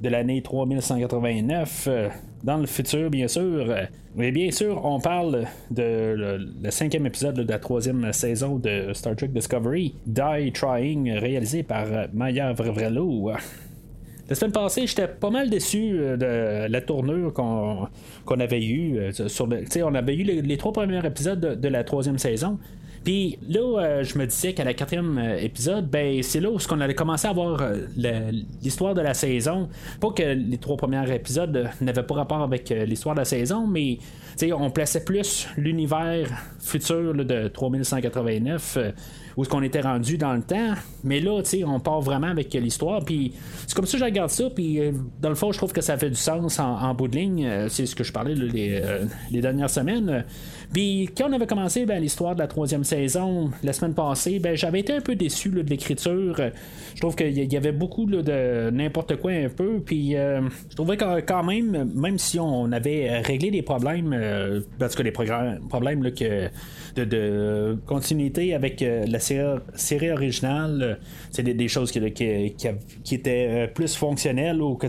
de l'année 3189, euh, dans le futur, bien sûr. Mais bien sûr, on parle de le, cinquième épisode de la troisième saison de Star Trek Discovery, Die Trying, réalisé par Maya Vrevelo. La semaine passée, j'étais pas mal déçu de la tournure qu'on, avait eue. Sur on avait eu les, trois premiers épisodes de la troisième saison. Puis là, euh, je me disais qu'à la quatrième euh, épisode, ben c'est là où on allait commencer à voir euh, l'histoire de la saison. Pas que les trois premiers épisodes n'avaient pas rapport avec l'histoire de la saison, mais on plaçait plus l'univers futur de 3189 où est-ce qu'on était rendu dans le temps. Mais là, tu sais, on part vraiment avec l'histoire. Puis c'est comme ça que je regarde ça. Puis dans le fond, je trouve que ça fait du sens en, bout de ligne. C'est ce que je parlais les, les, dernières semaines. Puis quand on avait commencé ben, l'histoire de la troisième saison la semaine passée, ben, j'avais été un peu déçu de l'écriture. Je trouve qu'il y avait beaucoup de n'importe quoi un peu. Puis euh, je trouvais que quand même, même si on avait réglé des problèmes, euh, parce que des problèmes là, que de, de, continuité avec euh, la série, originale, c'est des, choses qui, étaient plus fonctionnelles ou que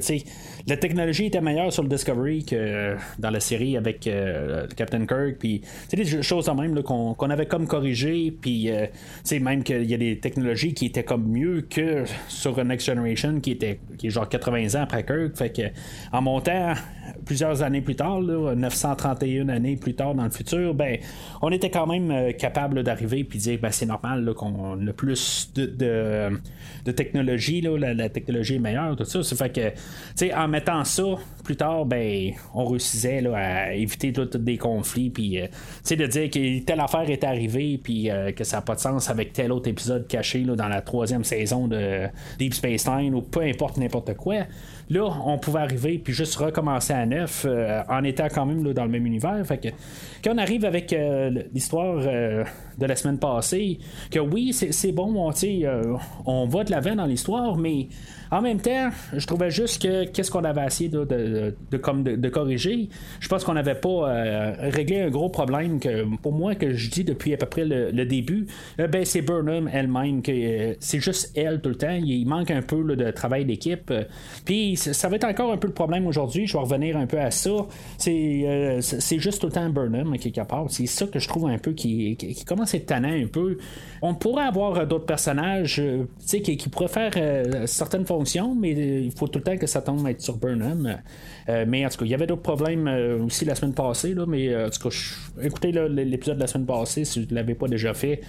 la technologie était meilleure sur le Discovery que dans la série avec euh, Captain Kirk. Puis, c'est des choses en même qu'on, avait comme corrigé. Puis, euh, même qu'il y a des technologies qui étaient comme mieux que sur Next Generation, qui était qui est genre 80 ans après Kirk. Fait que, en montant plusieurs années plus tard, 931 années plus tard dans le futur, ben, on était quand même euh, capable d'arriver puis dire ben, c'est normal qu'on a plus de, technologie, là, la, technologie est meilleure, tout ça. Fait que, en mettant ça plus tard, ben, on réussissait à éviter tous des conflits, puis euh, de dire que telle affaire est arrivée, puis euh, que ça n'a pas de sens avec tel autre épisode caché dans la troisième saison de Deep Space Nine ou peu importe n'importe quoi. Là, on pouvait arriver puis juste recommencer à neuf euh, en étant quand même dans le même univers. Fait que quand on arrive avec l'histoire de la semaine passée, que oui, c'est bon, on, on va de l'avant dans l'histoire, mais en même temps, je trouvais juste que qu'est-ce qu'on avait essayé de, de, comme de, corriger. Je pense qu'on n'avait pas euh, réglé un gros problème que pour moi que je dis depuis à peu près le, début. Euh, ben c'est Burnham elle-même que euh, c'est juste elle tout le temps. Il manque un peu de travail d'équipe. Puis ça va être encore un peu le problème aujourd'hui. Je vais revenir un peu à ça. C'est juste tout le temps Burnham quelque part. C'est ça que je trouve un peu qui, qui, commence être tannant un peu. On pourrait avoir d'autres personnages qui, qui pourraient faire certaines fonctions mais euh, il faut tout le temps que ça tombe être sur Burnham. Euh, mais en tout cas, il y avait d'autres problèmes euh, aussi la semaine passée, mais en tout cas, écoutez l'épisode de la semaine passée si vous ne l'avez pas déjà fait.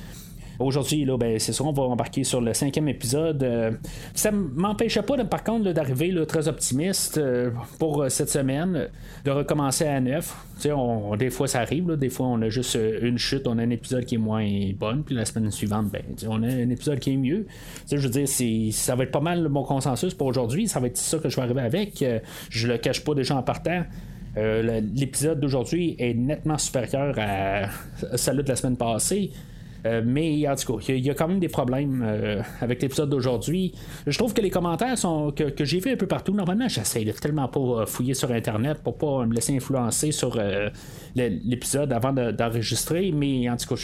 Aujourd'hui, là, ben, c'est sûr, on va embarquer sur le cinquième épisode. Euh, ça m'empêchait pas, par contre, d'arriver très optimiste euh, pour euh, cette semaine, de recommencer à neuf. On, des fois, ça arrive. des fois, on a juste une chute, on a un épisode qui est moins bon, puis la semaine suivante, ben, on a un épisode qui est mieux. je veux dire, ça va être pas mal mon consensus pour aujourd'hui. Ça va être ça que je vais arriver avec. je le cache pas déjà en partant. l'épisode d'aujourd'hui est nettement supérieur à celui de la semaine passée. Euh, mais en tout cas, il y, a quand même des problèmes euh, avec l'épisode d'aujourd'hui. Je trouve que les commentaires sont que, j'ai vu un peu partout. Normalement, j'essaie tellement pas euh, fouiller sur Internet pour pas me laisser influencer sur l'épisode avant d'enregistrer. mais en tout cas,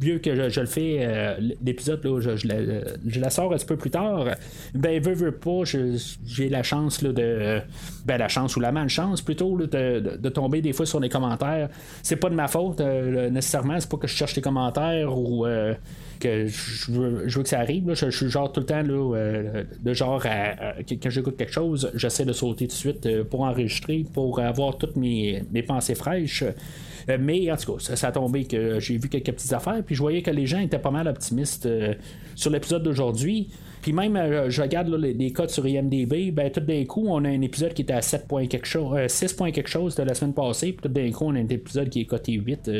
mieux que je, le fais, euh, l'épisode, là, je, je, la, sors un petit peu plus tard. Ben, veux, veux pas, j'ai la chance là, de. Ben, la chance ou la malchance plutôt de, tomber des fois sur les commentaires. C'est pas de ma faute euh, nécessairement, c'est pas que je cherche les commentaires ou. Euh, que je veux, que ça arrive. Je, suis genre tout le temps là, de genre quand j'écoute quelque chose, j'essaie de sauter tout de suite pour enregistrer, pour avoir toutes mes, mes pensées fraîches. Euh, mais en tout cas, ça, a tombé que j'ai vu quelques petites affaires, puis je voyais que les gens étaient pas mal optimistes euh, sur l'épisode d'aujourd'hui. Puis même, euh, je regarde les, codes sur IMDB, ben tout d'un coup, on a un épisode qui était à 7 points quelque chose, 6 points quelque chose de la semaine passée, puis tout d'un coup, on a un épisode qui est coté 8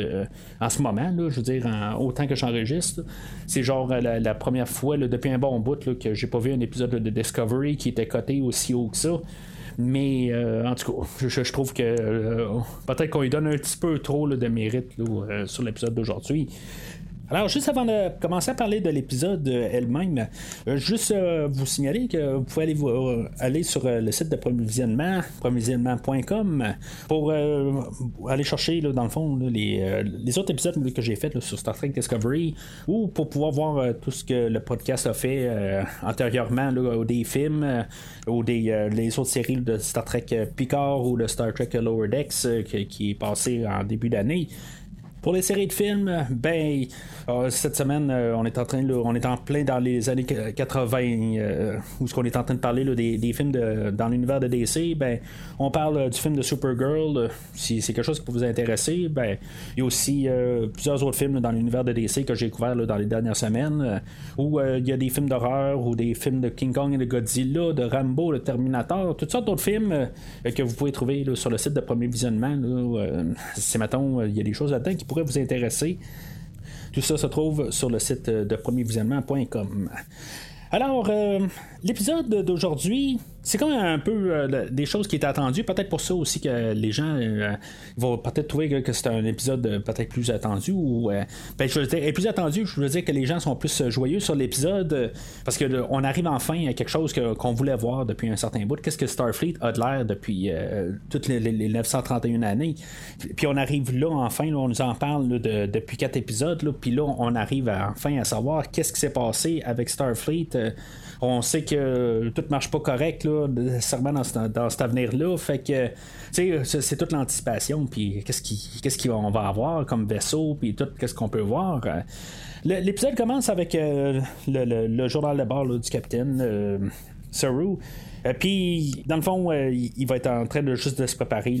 en ce moment, là, je veux dire, autant que j'enregistre. C'est genre la, première fois depuis un bon bout que j'ai pas vu un épisode de Discovery qui était coté aussi haut que ça. Mais en tout cas, je, trouve que peut-être qu'on lui donne un petit peu trop de mérite sur l'épisode d'aujourd'hui. Alors, juste avant de commencer à parler de l'épisode elle-même, euh, juste euh, vous signaler que vous pouvez aller, euh, aller sur le site de Provisionnement, provisionnement.com, pour aller chercher, dans le fond, les, autres épisodes que j'ai faits sur Star Trek Discovery, ou pour pouvoir voir tout ce que le podcast a fait antérieurement, ou des films, ou des les autres séries de Star Trek Picard ou de Star Trek Lower Decks qui est passé en début d'année. Pour les séries de films, ben euh, cette semaine, euh, on est en train, on est en plein dans les années 80 euh, où ce qu'on est en train de parler des, films dans l'univers de DC. Ben, on parle du film de Supergirl. si c'est quelque chose qui peut vous intéresser, ben il y a aussi plusieurs autres films dans l'univers de DC que j'ai découvert dans les dernières semaines. où il y a des films d'horreur ou des films de King Kong et de Godzilla, de Rambo, de Terminator, toutes sortes d'autres films que vous pouvez trouver sur le site de Premier Visionnement. c'est mettons, il y a des choses là-dedans qui vous intéresser. Tout ça se trouve sur le site de premiervisionnement.com. Alors, euh, l'épisode d'aujourd'hui, c'est quand même un peu euh, des choses qui étaient attendues. Peut-être pour ça aussi que les gens euh, vont peut-être trouver que, c'est un épisode peut-être plus attendu. Ou, ben, je veux dire, plus attendu, je veux dire que les gens sont plus joyeux sur l'épisode parce qu'on arrive enfin à quelque chose qu'on voulait voir depuis un certain bout. Qu'est-ce que Starfleet a de l'air depuis toutes les, 931 années? Puis on arrive là, enfin, on nous en parle depuis quatre épisodes. puis là, on arrive enfin à savoir qu'est-ce qui s'est passé avec Starfleet euh, on sait que tout marche pas correct, là, nécessairement dans, cet avenir-là. Fait que, c'est toute l'anticipation, puis qu'est-ce qu'on va avoir comme vaisseau, puis tout, qu'est-ce qu'on peut voir. Euh, l'épisode commence avec euh, le, journal de bord du capitaine Saru. puis, dans le fond, il va être en train de juste de se préparer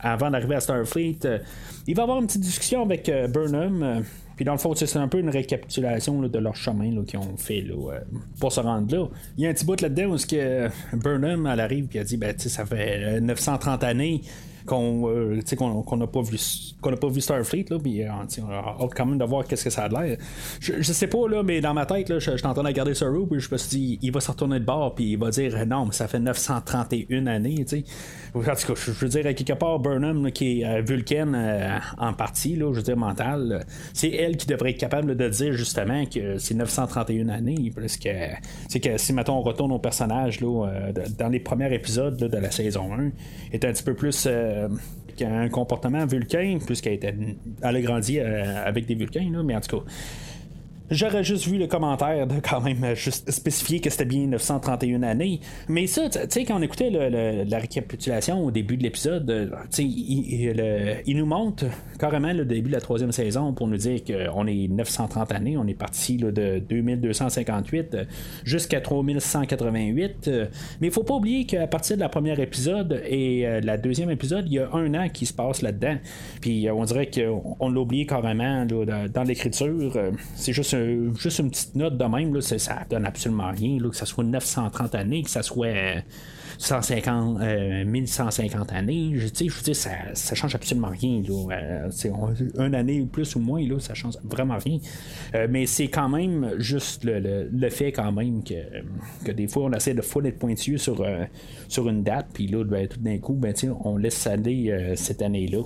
avant d'arriver à Starfleet. il va avoir une petite discussion avec Burnham. Puis dans le fond, c'est un peu une récapitulation de leur chemin qu'ils ont fait euh, pour se rendre là. Il y a un petit bout là-dedans où que Burnham elle arrive et elle dit ben, ça fait 930 euh, années qu'on euh, n'a pas vu qu'on n'a pas vu Starfleet là puis euh, on a hâte quand même de voir qu'est-ce que ça a l'air. Je, sais pas là mais dans ma tête là je, suis en train de regarder Saru puis je me suis dit il va se retourner de bord puis il va dire non mais ça fait 931 années tu sais en tout cas je, veux dire quelque part Burnham qui est euh, Vulcan en partie là je veux dire mental c'est elle qui devrait être capable de dire justement que c'est 931 années parce que c'est que si mettons on retourne au personnage là dans les premiers épisodes de la saison 1 est un petit peu plus euh, qui a un comportement vulcain, puisqu'elle a grandi euh, avec des vulcains, mais en tout cas. J'aurais juste vu le commentaire de quand même juste spécifier que c'était bien 931 années. Mais ça, tu sais, quand on écoutait la récapitulation au début de l'épisode, euh, il, il, nous montre carrément le début de la troisième saison pour nous dire qu'on est 930 années. On est parti de 2258 jusqu'à 3188. Mais il faut pas oublier qu'à partir de la première épisode et euh, la deuxième épisode, il y a un an qui se passe là-dedans. Puis euh, on dirait qu'on l'a oublié carrément dans l'écriture. C'est juste juste une petite note de même, là, ça donne absolument rien, que ça soit 930 années, que ça soit 150, euh, 1150 euh, années. Je, je veux dire, ça, ça change absolument rien. Euh, une année plus ou moins, là, ça change vraiment rien. Mais c'est quand même juste le, fait quand même que, que des fois on essaie de fois d'être pointueux sur, sur une date, puis là, ben, tout d'un coup, ben, on laisse aller cette année-là.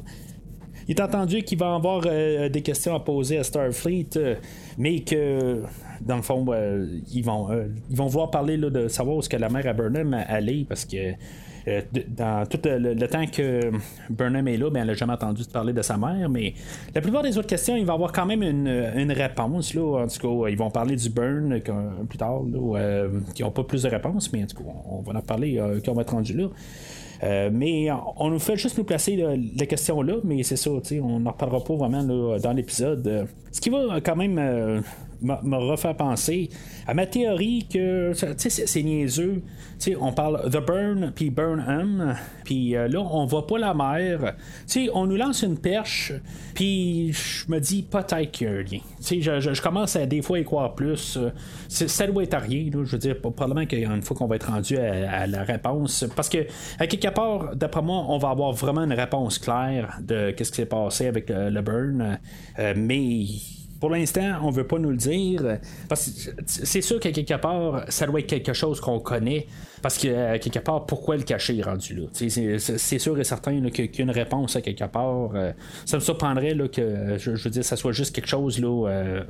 Il est entendu qu'il va avoir euh, des questions à poser à Starfleet, euh, mais que dans le fond, euh, ils vont ils vont vouloir parler de savoir où est-ce que la mère à Burnham allait parce que dans tout le, temps que Burnham est là, ben, elle n'a jamais entendu parler de sa mère, mais la plupart des autres questions, il va avoir quand même une, réponse. Là. En tout cas, ils vont parler du burn plus tard, qui n'ont pas plus de réponses, mais en tout cas, on va en parler quand on va être rendu là. Euh, mais on nous fait juste nous placer la question là, mais c'est ça, on n'en reparlera pas vraiment dans l'épisode. Ce qui va quand même euh, me refaire penser à ma théorie que c'est niaiseux. on parle The Burn puis Burnham, puis euh, là on voit pas la mer. on nous lance une perche, puis je me dis peut-être qu'il y a un lien. Je, je, commence à des fois y croire plus. Ça doit être à rien. je veux dire, probablement qu'une fois qu'on va être rendu à, la réponse, parce que à quelque part, d'après moi, on va avoir vraiment une réponse claire de qu'est-ce qui s'est passé avec le, Burn, euh, mais pour l'instant, on veut pas nous le dire. Parce que c'est sûr qu'à quelque part, ça doit être quelque chose qu'on connaît. Parce que, euh, quelque part, pourquoi le cacher rendu là? C'est sûr et certain qu'il y a une réponse à quelque part. Euh, ça me surprendrait là, que, je, veux dire, ça soit juste quelque chose, là, euh,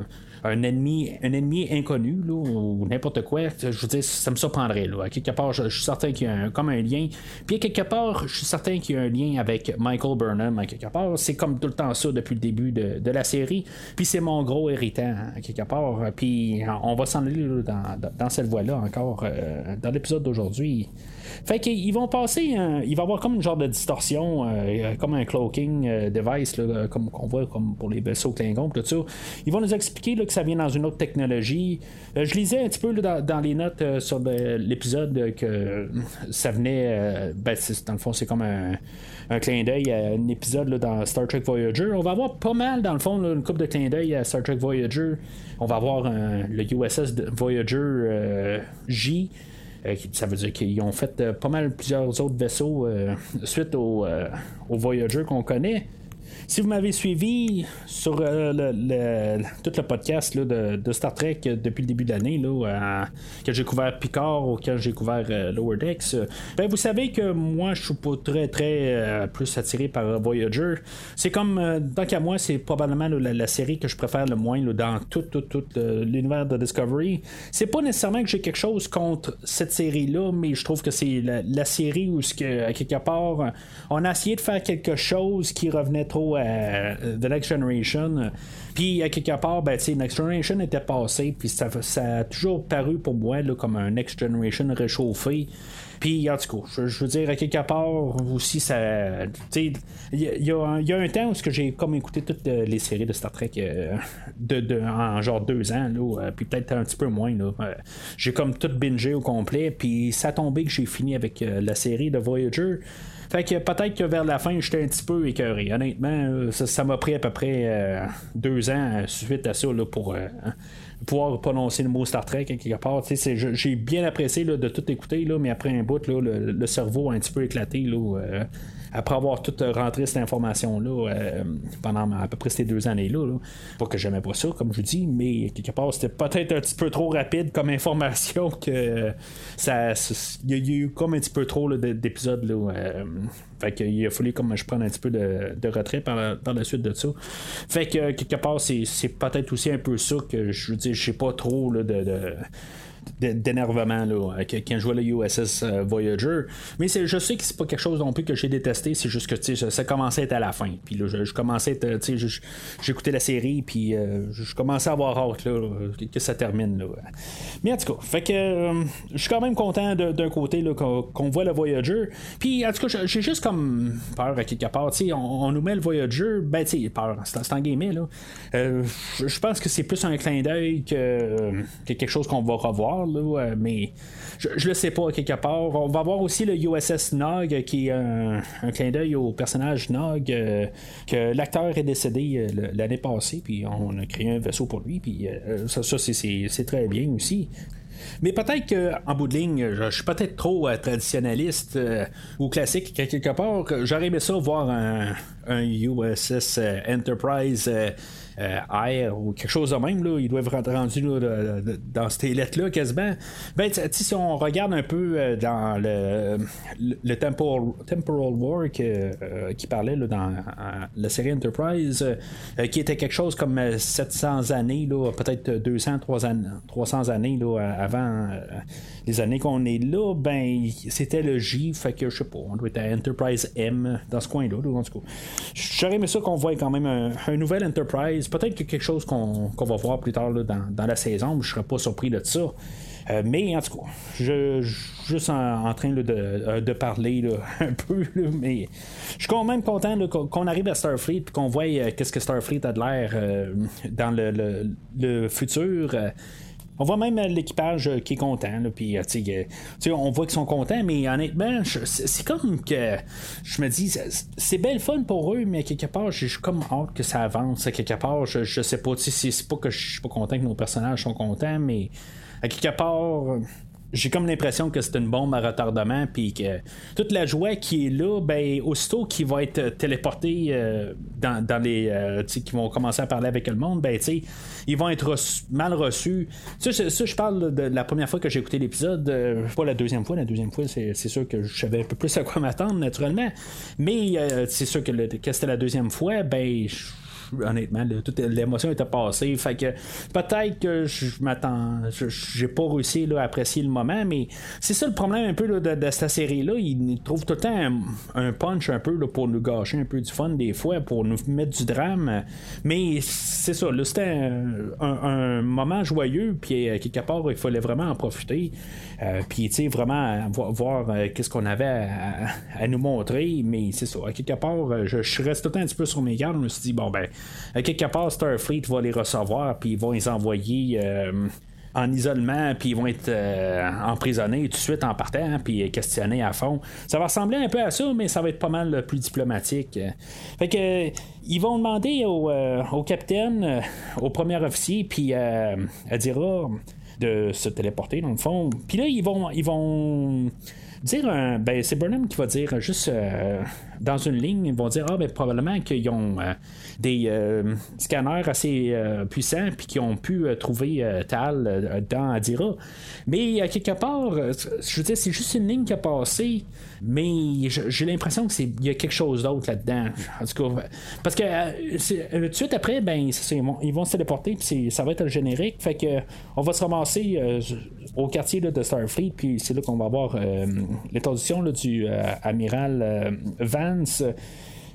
un, ennemi, un ennemi inconnu, là, ou n'importe quoi. Je veux dire, ça me surprendrait. Là. À quelque part, je, suis certain qu'il y a comme un lien. Puis, à quelque part, je suis certain qu'il y a un lien avec Michael Burnham, à quelque part. C'est comme tout le temps ça depuis le début de, de la série. Puis, c'est mon gros héritant, à quelque part. Puis, on va s'en aller dans, dans, cette voie-là encore dans l'épisode d'aujourd'hui aujourd'hui. Fait qu'ils vont passer, il va y avoir comme une genre de distorsion, euh, comme un cloaking euh, device, comme qu'on voit comme pour les vaisseaux Klingons, tout ça. Ils vont nous expliquer que ça vient dans une autre technologie. Euh, je lisais un petit peu dans, les notes sur l'épisode que ça venait, ben, dans le fond, c'est comme un, clin d'œil à un épisode dans Star Trek Voyager. On va avoir pas mal, dans le fond, une coupe de clin d'œil à Star Trek Voyager. On va avoir le USS Voyager J. Euh, ça veut dire qu'ils ont fait euh, pas mal plusieurs autres vaisseaux euh, suite au, au Voyager qu'on connaît. Si vous m'avez suivi sur euh, le, tout le podcast de, Star Trek euh, depuis le début de l'année, là, quand j'ai couvert Picard ou quand j'ai couvert euh, Lower Decks, ben, vous savez que moi je suis pas très très plus attiré par Voyager. C'est comme, tant qu'à moi, c'est probablement la, série que je préfère le moins dans tout, tout, tout l'univers de Discovery. C'est pas nécessairement que j'ai quelque chose contre cette série-là, mais je trouve que c'est la, série où, que, à quelque part, on a essayé de faire quelque chose qui revenait trop euh, The Next Generation. Puis, à quelque part, ben, Next Generation était passé, puis ça, a toujours paru pour moi comme un Next Generation réchauffé. Puis, en tout cas, je, veux dire, à quelque part aussi, ça. Il y, a un temps où j'ai comme écouté toutes les séries de Star Trek euh, de, en genre deux ans, là, euh, puis peut-être un petit peu moins. Là. j'ai comme tout bingé au complet, puis ça a tombé que j'ai fini avec la série de Voyager. Fait que peut-être que vers la fin, j'étais un petit peu écœuré. Honnêtement, euh, ça m'a pris à peu près euh, deux ans euh, suite à ça pour hein, pouvoir prononcer le mot Star Trek quelque part. J'ai bien apprécié de tout écouter, là, mais après un bout, là, le, cerveau a un petit peu éclaté. Là, après avoir tout rentré cette information-là euh, pendant à peu près ces deux années-là. Pas que j'aimais pas ça, comme je dis, mais quelque part, c'était peut-être un petit peu trop rapide comme information que ça. Il y, a eu comme un petit peu trop d'épisodes. Là, euh, fait qu'il a fallu comme je prenne un petit peu de, retrait par la, suite de ça. Fait que quelque part, c'est, peut-être aussi un peu ça que je veux dire, je sais pas trop de d'énervement là, quand je jouais le USS euh, Voyager. Mais je sais que c'est pas quelque chose non plus que j'ai détesté, c'est juste que ça commençait à être à la fin. Puis là, je, commençais j'écoutais la série, puis euh, je commençais à avoir hâte là, que, ça termine. Là. Mais en tout cas, fait que euh, je suis quand même content d'un côté qu'on, voit le Voyager. Puis en tout cas, j'ai juste comme peur à quelque part. On, on, nous met le Voyager, ben tu sais, peur, c'est en guillemets. Là. je pense que c'est plus un clin d'œil que quelque chose qu'on va revoir mais je, je, le sais pas quelque part. On va voir aussi le USS Nog, qui est un, clin d'œil au personnage Nog, euh, que l'acteur est décédé euh, l'année passée, puis on a créé un vaisseau pour lui, puis euh, ça, ça c'est très bien aussi. Mais peut-être qu'en bout de ligne, je, suis peut-être trop traditionnaliste ou classique quelque part. J'aurais aimé ça voir un, un USS Enterprise euh, Air ou quelque chose de même, là, ils doivent rentrer rendu dans ces lettres-là quasiment. Ben, si on regarde un peu euh, dans le, le, temporal, temporal War euh, qui parlait dans la série Enterprise, qui était quelque chose comme 700 années, peut-être 200, 300, années avant les années qu'on est là, ben c'était le J, fait que je sais pas, on doit être à Enterprise M dans ce coin-là, en tout cas. J'aurais aimé ça qu'on voit quand même un nouvel Enterprise Peut-être que quelque chose qu'on va voir plus tard dans, la saison, je ne serais pas surpris de ça. Euh, mais en tout cas, je, juste en, train euh, de, parler un peu, mais je suis quand même content qu'on arrive à Starfleet et qu'on voit euh, qu'est-ce que Starfleet a de l'air dans le futur. On voit même l'équipage euh, qui est content. puis, euh, on voit qu'ils sont contents, mais honnêtement, c'est comme que je me dis, c'est belle fun pour eux, mais quelque part, j'ai comme hâte que ça avance. Quelque part, je, je sais pas, c'est pas que je suis pas content que nos personnages sont contents, mais à quelque part j'ai comme l'impression que c'est une bombe à retardement, puis que toute la joie qui est là, ben, aussitôt qu'il va être téléporté euh, dans, les. Euh, qui vont commencer à parler avec le monde, ben, ils vont être mal reçus. Ça, je parle de la première fois que j'ai écouté l'épisode, euh, pas la deuxième fois. La deuxième fois, c'est, sûr que je savais un peu plus à quoi m'attendre, naturellement. Mais c'est sûr que, que c'était la deuxième fois, ben, honnêtement. toute l'émotion était passée. Fait que peut-être que je m'attends. J'ai pas réussi à apprécier le moment, mais c'est ça le problème un peu de, cette série-là. Il trouve tout le temps un, punch un peu pour nous gâcher un peu du fun des fois, pour nous mettre du drame. Mais c'est ça, c'était un, moment joyeux, puis euh, quelque part, il fallait vraiment en profiter. Euh, puis, tu sais, vraiment voir, euh, qu'est-ce qu'on avait à, nous montrer. Mais c'est ça, à quelque part, je, je reste tout le temps un petit peu sur mes gardes. Je me suis dit, bon, ben, à quelque part, Starfleet va les recevoir, puis ils vont les envoyer euh, en isolement, puis ils vont être euh, emprisonnés tout de suite en partant, puis questionnés à fond. Ça va ressembler un peu à ça, mais ça va être pas mal plus diplomatique. Fait que ils vont demander au, euh, capitaine, au premier officier, puis à Dira de se téléporter dans le fond. Puis là, ils vont, ils vont dire ben c'est Burnham qui va dire juste dans une ligne, ils vont dire ah ben probablement qu'ils ont des euh, scanners assez euh, puissants puis qui ont pu euh, trouver Tal dans Adira. Mais quelque part, je veux dire, c'est juste une ligne qui a passé, mais j'ai l'impression qu'il y a quelque chose d'autre là-dedans. Parce que tout de suite après, ben, ils vont se téléporter puis ça va être le générique. Fait que on va se ramasser au quartier de Starfleet, puis c'est là qu'on va avoir l'introduction du amiral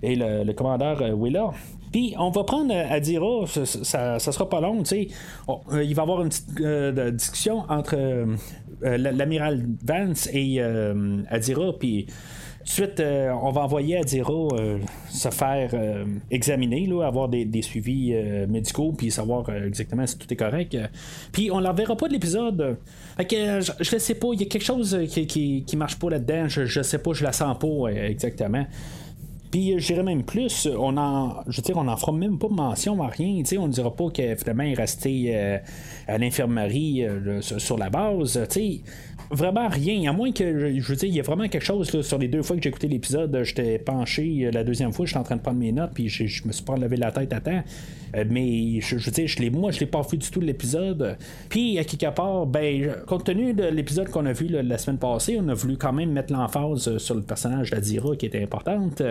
Et le, commandeur Willa. Puis on va prendre euh, Adira, ça, ça, sera pas long, tu sais. Euh, il va y avoir une petite euh, discussion entre l'amiral Vance et Adira, puis Ensuite, on va envoyer Adira se faire examiner, là, avoir des, suivis médicaux, puis savoir exactement si tout est correct. Puis on ne la verra pas de l'épisode. Fait que je ne sais pas, il y a quelque chose qui, qui, marche pas là-dedans. Je, ne sais pas, je la sens pas exactement. Puis euh, je dirais même plus, on en, je on n'en fera même pas mention à rien. On ne dira pas qu'évidemment il est resté euh, à l'infirmerie euh, sur la base. vraiment rien. À moins que, je veux dire, il y a vraiment quelque chose sur les deux fois que j'ai écouté l'épisode, j'étais penché la deuxième fois, j'étais en train de prendre mes notes, puis je, me suis pas levé la tête à temps. mais je, veux dire, je l'ai, moi, je l'ai pas vu du tout l'épisode. Puis, à quelque part, ben, compte tenu de l'épisode qu'on a vu la semaine passée, on a voulu quand même mettre l'emphase sur le personnage d'Adira qui était importante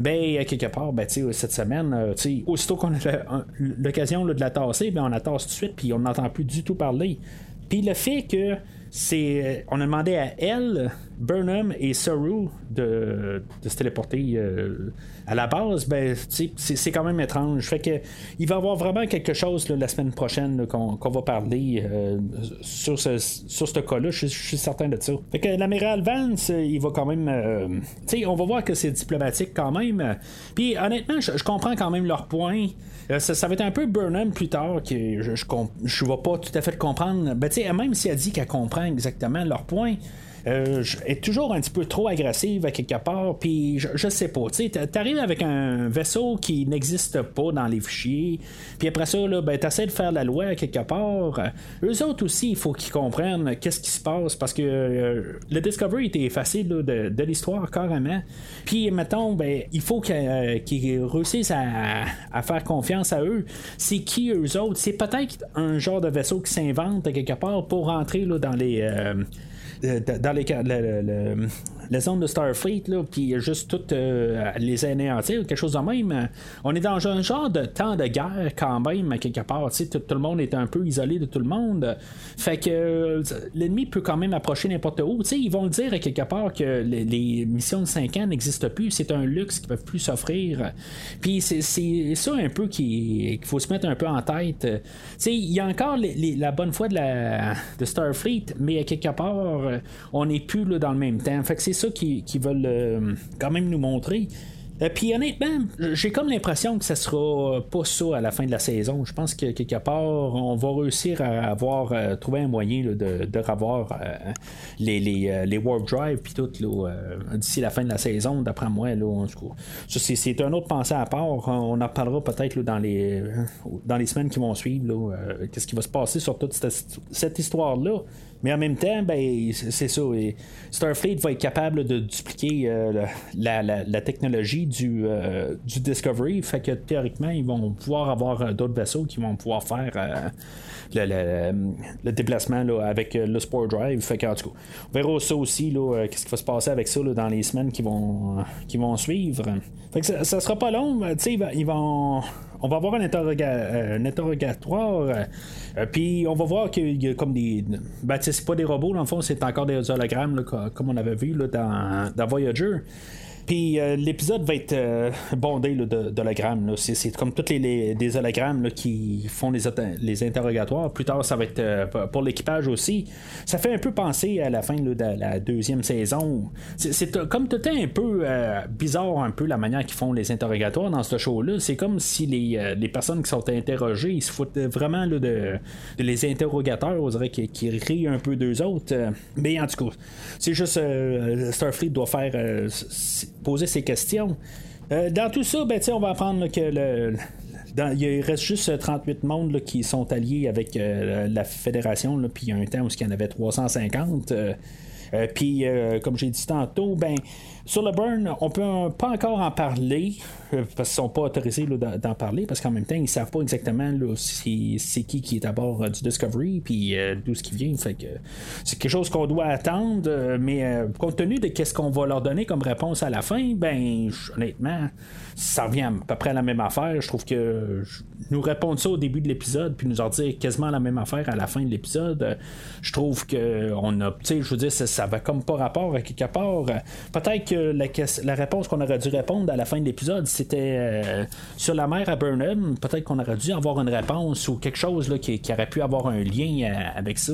ben, à quelque part, ben, cette semaine, euh, aussitôt qu'on a l'occasion de la tasser, ben, on la tasse tout de suite, puis on n'entend plus du tout parler. Puis le fait que c'est. On a demandé à elle, Burnham et Saru de, de se téléporter euh, à la base, ben, c'est quand même étrange. Fait que il va y avoir vraiment quelque chose la semaine prochaine qu'on va parler euh, sur ce, sur cas-là. Je suis certain de ça. Fait que l'amiral Vance, il va quand même. Euh, on va voir que c'est diplomatique quand même. Puis honnêtement, je, comprends quand même leur point. Euh, ça, va être un peu Burnham plus tard que je, je, vais pas tout à fait comprendre. Ben, même si elle dit qu'elle comprend exactement leur point euh, est toujours un petit peu trop agressive à quelque part. Puis je, sais pas, tu arrives avec un vaisseau qui n'existe pas dans les fichiers. Puis après ça, là, ben, essaies de faire la loi à quelque part. Eux autres aussi, il faut qu'ils comprennent qu'est-ce qui se passe parce que euh, le Discovery était effacé de, de l'histoire carrément. Puis mettons, ben, il faut euh, qu'ils réussissent à, à, faire confiance à eux. C'est qui eux autres? C'est peut-être un genre de vaisseau qui s'invente à quelque part pour rentrer là, dans les dans les, le, la zone de Starfleet, là, puis juste toutes euh, les anéantir, quelque chose de même. On est dans un genre de temps de guerre quand même, quelque part. Tout, tout le monde est un peu isolé de tout le monde. Fait que euh, l'ennemi peut quand même approcher n'importe où. ils vont le dire à quelque part que les, missions de 5 ans n'existent plus. C'est un luxe qu'ils peuvent plus s'offrir. Puis c'est ça un peu qu'il faut se mettre un peu en tête. Il y a encore la bonne foi de, la, de Starfleet, mais à quelque part, on n'est plus là, dans le même temps. Fait que c'est ça qu'ils veulent euh, quand même nous montrer. Euh, puis honnêtement, j'ai comme l'impression que ça sera pas ça à la fin de la saison. Je pense que quelque part, on va réussir à avoir euh, trouvé un moyen de, revoir les, Warp Drive puis tout d'ici la fin de la saison, d'après moi. Là, c'est, un autre pensée à part. On en reparlera peut-être dans les dans les semaines qui vont suivre. qu'est-ce qui va se passer sur toute cette histoire-là. Mais en même temps, ben, c'est ça. Starfleet va être capable de dupliquer euh, la, technologie du, euh, du Discovery. Fait que théoriquement, ils vont pouvoir avoir euh, d'autres vaisseaux qui vont pouvoir faire le, déplacement avec le Sport Drive. En tout cas, on verra ça aussi, qu'est-ce qui va se passer avec ça dans les semaines qui vont, qui vont suivre. Fait que ça, ça sera pas long. Ils vont on va avoir un, interrogatoire, puis on va voir qu'il y a comme des. Ben, c'est pas des robots, dans le fond, c'est encore des hologrammes, comme on avait vu dans Voyager. Puis euh, l'épisode va être euh, bondé de, d'hologrammes. C'est, comme tous les, des hologrammes qui font les, les interrogatoires. Plus tard, ça va être euh, pour l'équipage aussi. Ça fait un peu penser à la fin de la deuxième saison. C'est, comme tout un peu bizarre un peu la manière qu'ils font les interrogatoires dans ce show-là. C'est comme si les, les, personnes qui sont interrogées, ils se foutent vraiment de, de, les interrogateurs, on dirait qu'ils, rient un peu d'eux autres. Mais en tout cas, c'est juste Starfleet doit faire poser ces questions. Euh, dans tout ça, ben, on va apprendre que le, il reste juste 38 mondes qui sont alliés avec euh, la fédération, puis il y a un temps où il y en avait 350. Euh, puis, comme j'ai dit tantôt, ben, sur le burn, on peut pas encore en parler, euh, parce qu'ils sont pas autorisés d'en parler, parce qu'en même temps, ils savent pas exactement si c'est qui qui est à bord euh, du Discovery, puis euh, d'où ce qui vient. Fait que c'est quelque chose qu'on doit attendre, mais compte tenu de qu'est-ce qu'on va leur donner comme réponse à la fin, ben, honnêtement, ça revient à peu près à la même affaire. Je trouve que nous répondre ça au début de l'épisode, puis nous en dire quasiment la même affaire à la fin de l'épisode, je trouve que on a, tu sais, je veux dire, ça, ça va comme pas rapport à quelque part. Peut-être la, réponse qu'on aurait dû répondre à la fin de l'épisode, c'était euh, sur la mer à Burnham. Peut-être qu'on aurait dû avoir une réponse ou quelque chose qui, aurait pu avoir un lien euh, avec ça.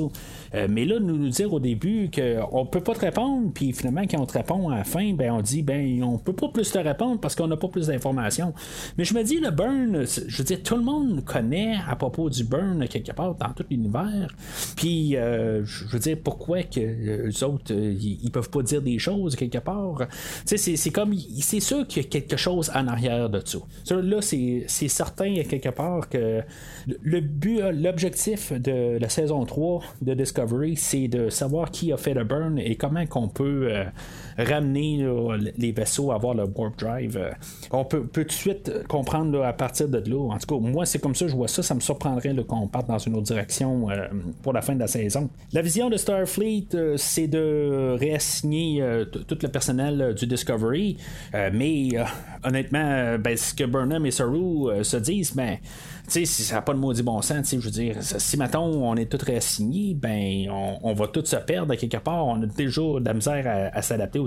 Euh, mais là, nous, nous dire au début qu'on peut pas te répondre, puis finalement, quand on te répond à la fin, ben, on dit ben on peut pas plus te répondre parce qu'on n'a pas plus d'informations. Mais je me dis, le burn, je veux dire, tout le monde connaît à propos du burn quelque part dans tout l'univers. Puis, je veux dire, pourquoi que les autres, ils peuvent pas dire des choses quelque part? C'est comme, c'est sûr qu'il y a quelque chose en arrière de ça. Là, c'est certain quelque part que le but, l'objectif de la saison 3 de Discovery, c'est de savoir qui a fait le burn et comment qu'on peut euh, ramener les vaisseaux à avoir le warp drive. Euh, on peut, tout de suite comprendre à partir de là. En tout cas, moi, c'est comme ça je vois ça. Ça me surprendrait qu'on parte dans une autre direction euh, pour la fin de la saison. La vision de Starfleet, c'est de réassigner tout le personnel du Discovery. mais honnêtement, ben, ce que Burnham et Saru se disent, ben, si ça n'a pas de maudit bon sens, je veux dire, si maintenant on est tous réassignés, ben on, va tous se perdre quelque part. On a déjà de la misère à, s'adapter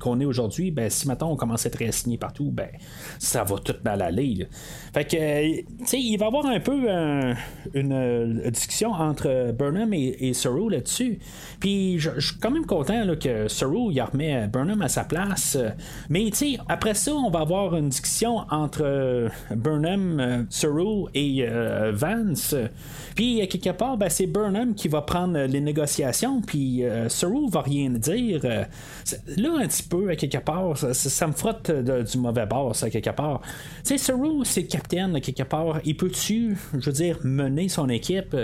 qu'on est aujourd'hui. Ben si maintenant on commence à être réassigné partout, ben ça va tout mal aller. Fait que, il va y avoir un peu une, discussion entre Burnham et, et là-dessus. Puis je suis quand même content que Saru il remet Burnham à sa place. Mais après ça, on va avoir une discussion entre Burnham, Saru et euh, Vance. Puis, quelque part, ben, c'est Burnham qui va prendre les négociations, puis euh, Saru va rien dire. Euh, là, un petit peu, à quelque part, ça, me frotte du mauvais bord, ça, quelque part. Tu sais, Saru, c'est le capitaine, quelque part. Il peut-tu, je veux dire, mener son équipe?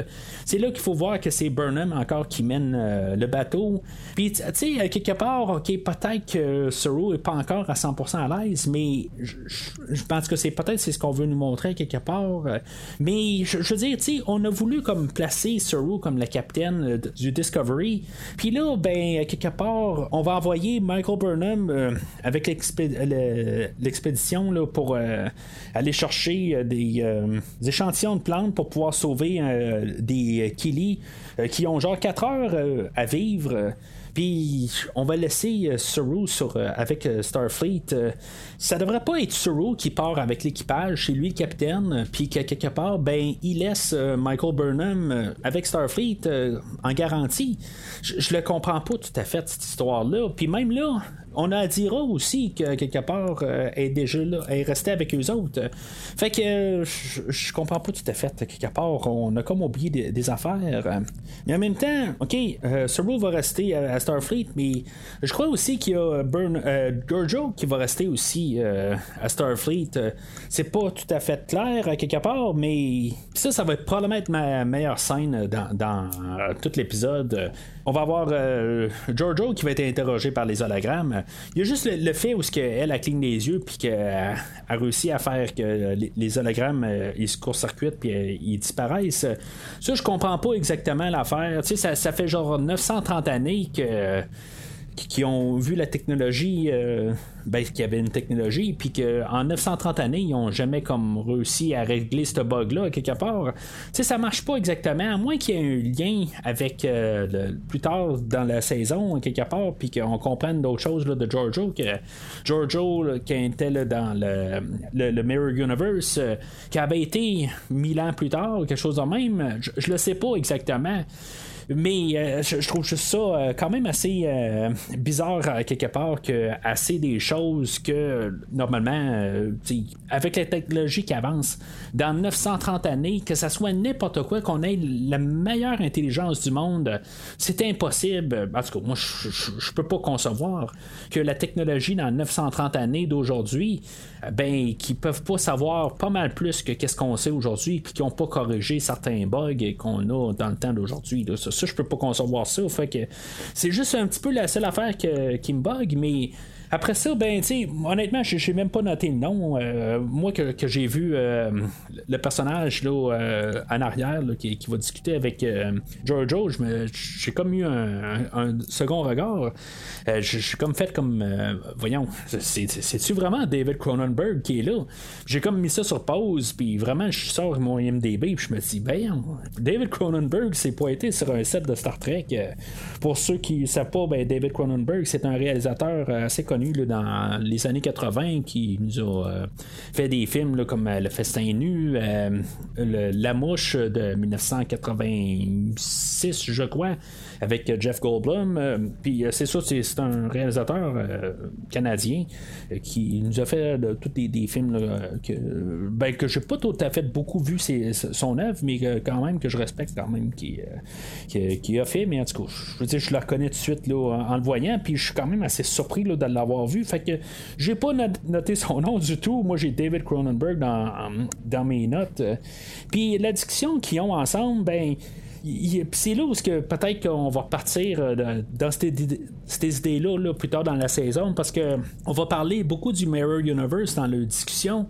C'est là qu'il faut voir que c'est Burnham encore qui mène le bateau. Puis, tu sais, quelque part, ok, peut-être que Saru n'est pas encore à 100% à l'aise, mais je pense que c'est peut-être c'est ce qu'on veut nous montrer quelque part euh, mais je, veux dire, tu on a voulu comme placer Saru comme la capitaine euh, du Discovery. Puis là, ben, quelque part, on va envoyer Michael Burnham euh, avec l'expédition pour aller chercher des, échantillons de plantes pour pouvoir sauver des Kili qui ont genre 4 heures à vivre. Puis on va laisser euh, sur, euh, avec euh, Starfleet. ça devrait pas être Saru qui part avec l'équipage, c'est lui le capitaine, puis qu'à quelque part, ben il laisse Michael Burnham avec Starfleet en garantie. Je, le comprends pas tout à fait cette histoire-là. Puis même là, on a Adira aussi, que quelque part, est déjà là, est resté avec eux autres. Fait que je comprends pas tout à fait, quelque part, on a comme oublié des, affaires. Mais en même temps, ok, Saru va rester à, Starfleet, mais je crois aussi qu'il y a Burn, Giorgio qui va rester aussi à Starfleet. c'est pas tout à fait clair, quelque part, mais ça, ça va probablement être ma meilleure scène dans, tout l'épisode. On va avoir Giorgio qui va être interrogé par les hologrammes. Il y a juste le, fait où elle, a cligne des yeux puis qu'elle a réussi à faire que les, hologrammes euh, ils se court-circuitent puis euh, ils disparaissent. Ça, je comprends pas exactement l'affaire. Tu sais, ça fait genre 930 années que qui ont vu la technologie, euh, ben, qu'il y avait une technologie, puis qu'en 930 années, ils n'ont jamais comme réussi à régler ce bug-là quelque part. Tu sais, ça marche pas exactement, à moins qu'il y ait un lien avec euh, plus tard dans la saison, quelque part, puis qu'on comprenne d'autres choses de Giorgio, que Giorgio, qui était dans le, le, Mirror Universe, euh, qui avait été mille ans plus tard, quelque chose de même, je, je le sais pas exactement. Mais euh, je, trouve ça euh, quand même assez euh, bizarre quelque part que assez des choses que normalement, avec la technologie qui avance, dans 930 années, que ça soit n'importe quoi, qu'on ait la meilleure intelligence du monde, c'est impossible. En tout cas, moi, je, peux pas concevoir que la technologie dans 930 années d'aujourd'hui, ben, qui peuvent pas savoir pas mal plus que qu'est-ce qu'on sait aujourd'hui, puis qui n'ont pas corrigé certains bugs qu'on a dans le temps d'aujourd'hui ça, je peux pas concevoir ça. Fait que c'est juste un petit peu la seule affaire qui me bug, mais après ça, ben, tu honnêtement, je n'ai même pas noté le nom. Euh, moi, que, j'ai vu euh, le personnage là, euh, en arrière qui, va discuter avec Giorgio, j'ai comme eu un, second regard. Je suis comme fait comme. voyons, c'est-tu vraiment David Cronenberg qui est là? J'ai comme mis ça sur pause, puis vraiment, je sors mon IMDB, puis je me dis, ben, David Cronenberg s'est pointé sur un set de Star Trek. pour ceux qui ne savent pas, ben, David Cronenberg, c'est un réalisateur assez connu dans les années 80 qui nous a euh, fait des films comme euh, Le Festin Nu, euh, La Mouche de 1986, je crois, avec Jeff Goldblum. Puis c'est ça, c'est un réalisateur canadien qui nous a fait tous des, films que, ben, que j'ai pas tout à fait beaucoup vu son œuvre, mais quand même que je respecte quand même qui, a fait. Mais en tout cas, je veux dire, je le reconnais tout de suite en, le voyant, puis je suis quand même assez surpris de l'avoir vu. Fait que j'ai pas noté son nom du tout. Moi, j'ai David Cronenberg dans, dans mes notes. Puis la discussion qu'ils ont ensemble, ben c'est là où que peut-être qu'on va repartir euh, dans ces idées-là là, plus tard dans la saison parce que on va parler beaucoup du Mirror Universe dans la discussion.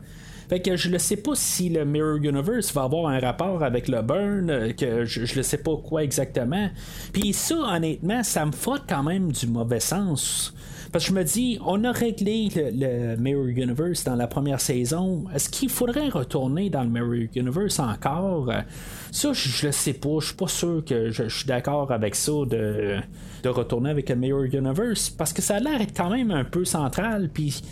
Fait que je ne sais pas si le Mirror Universe va avoir un rapport avec le Burn, euh, que je ne sais pas quoi exactement. Puis ça, honnêtement, ça me frotte quand même du mauvais sens. Parce que je me dis, on a réglé le, Mirror Universe dans la première saison. Est-ce qu'il faudrait retourner dans le Mirror Universe encore? Ça, je, ne sais pas. Je suis pas sûr que je, suis d'accord avec ça de, de retourner avec le Mirror Universe. Parce que ça a l'air être quand même un peu central. Puis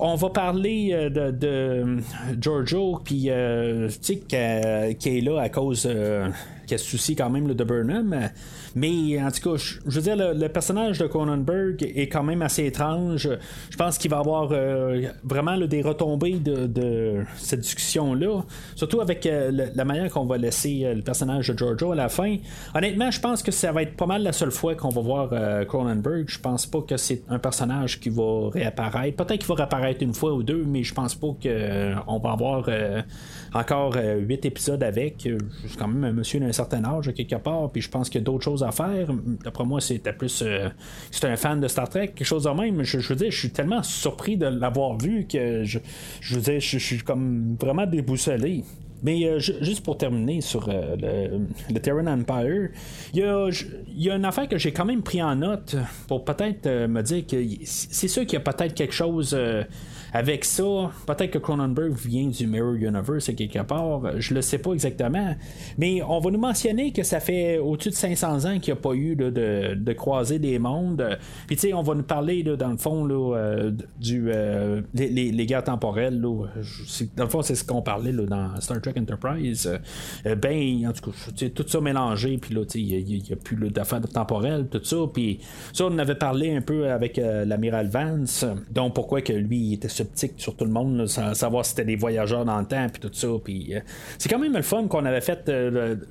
on va parler euh, de, de Giorgio, puis euh, qui est là à cause euh, qui souci quand même de Burnham. Mais en tout cas, je, veux dire, le, personnage de Cronenberg est quand même assez étrange. Je pense qu'il va avoir euh, vraiment des retombées de, cette discussion-là. Surtout avec euh, la manière qu'on va laisser euh, le personnage de Giorgio à la fin. Honnêtement, je pense que ça va être pas mal la seule fois qu'on va voir Cronenberg. Je pense pas que c'est un personnage qui va réapparaître. Peut-être qu'il va réapparaître une fois ou deux, mais je pense pas qu'on va avoir encore huit épisodes avec. C'est quand même un monsieur d'un certain âge, quelque part, puis je pense qu'il y a d'autres choses à faire. D'après moi, c'était plus. Euh, c'est un fan de Star Trek, quelque chose de même. Je, veux dire, je suis tellement surpris de l'avoir vu que je, je je, suis comme vraiment déboussolé. Mais euh, juste pour terminer sur euh, le, Terran Empire, il y a, y a, une affaire que j'ai quand même pris en note pour peut-être me dire que c'est sûr qu'il y a peut-être quelque chose avec ça, peut-être que Cronenberg vient du Mirror Universe quelque part, je le sais pas exactement, mais on va nous mentionner que ça fait au-dessus de 500 ans qu'il n'y a pas eu de, de croiser des mondes. Puis tu sais, on va nous parler dans le fond là, euh, du euh, les, les, guerres temporelles. dans le fond, c'est ce qu'on parlait dans Star Trek Enterprise, ben, en tout cas, tout ça mélangé, puis là, il n'y a, plus d'affaires temporelles, tout ça, puis ça, on avait parlé un peu avec l'amiral Vance, donc pourquoi que lui, il était sceptique sur tout le monde, savoir si c'était des voyageurs dans le temps, puis tout ça, puis c'est quand même le fun qu'on avait fait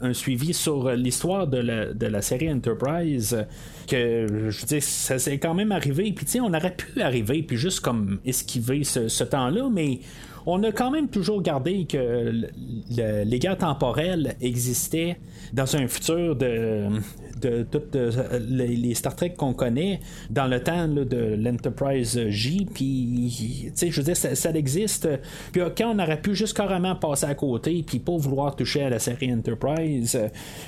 un suivi sur l'histoire de la, série Enterprise, que, je dire, ça s'est quand même arrivé, puis tu on aurait pu arriver, puis juste comme esquiver ce, temps-là, mais on a quand même toujours gardé que les gars temporels existaient dans un futur de, de toutes les, Star Trek qu'on connaît dans le temps de l'Enterprise J. Puis, je veux dire, ça, existe. Puis, quand on aurait pu juste carrément passer à côté, puis pas vouloir toucher à la série Enterprise.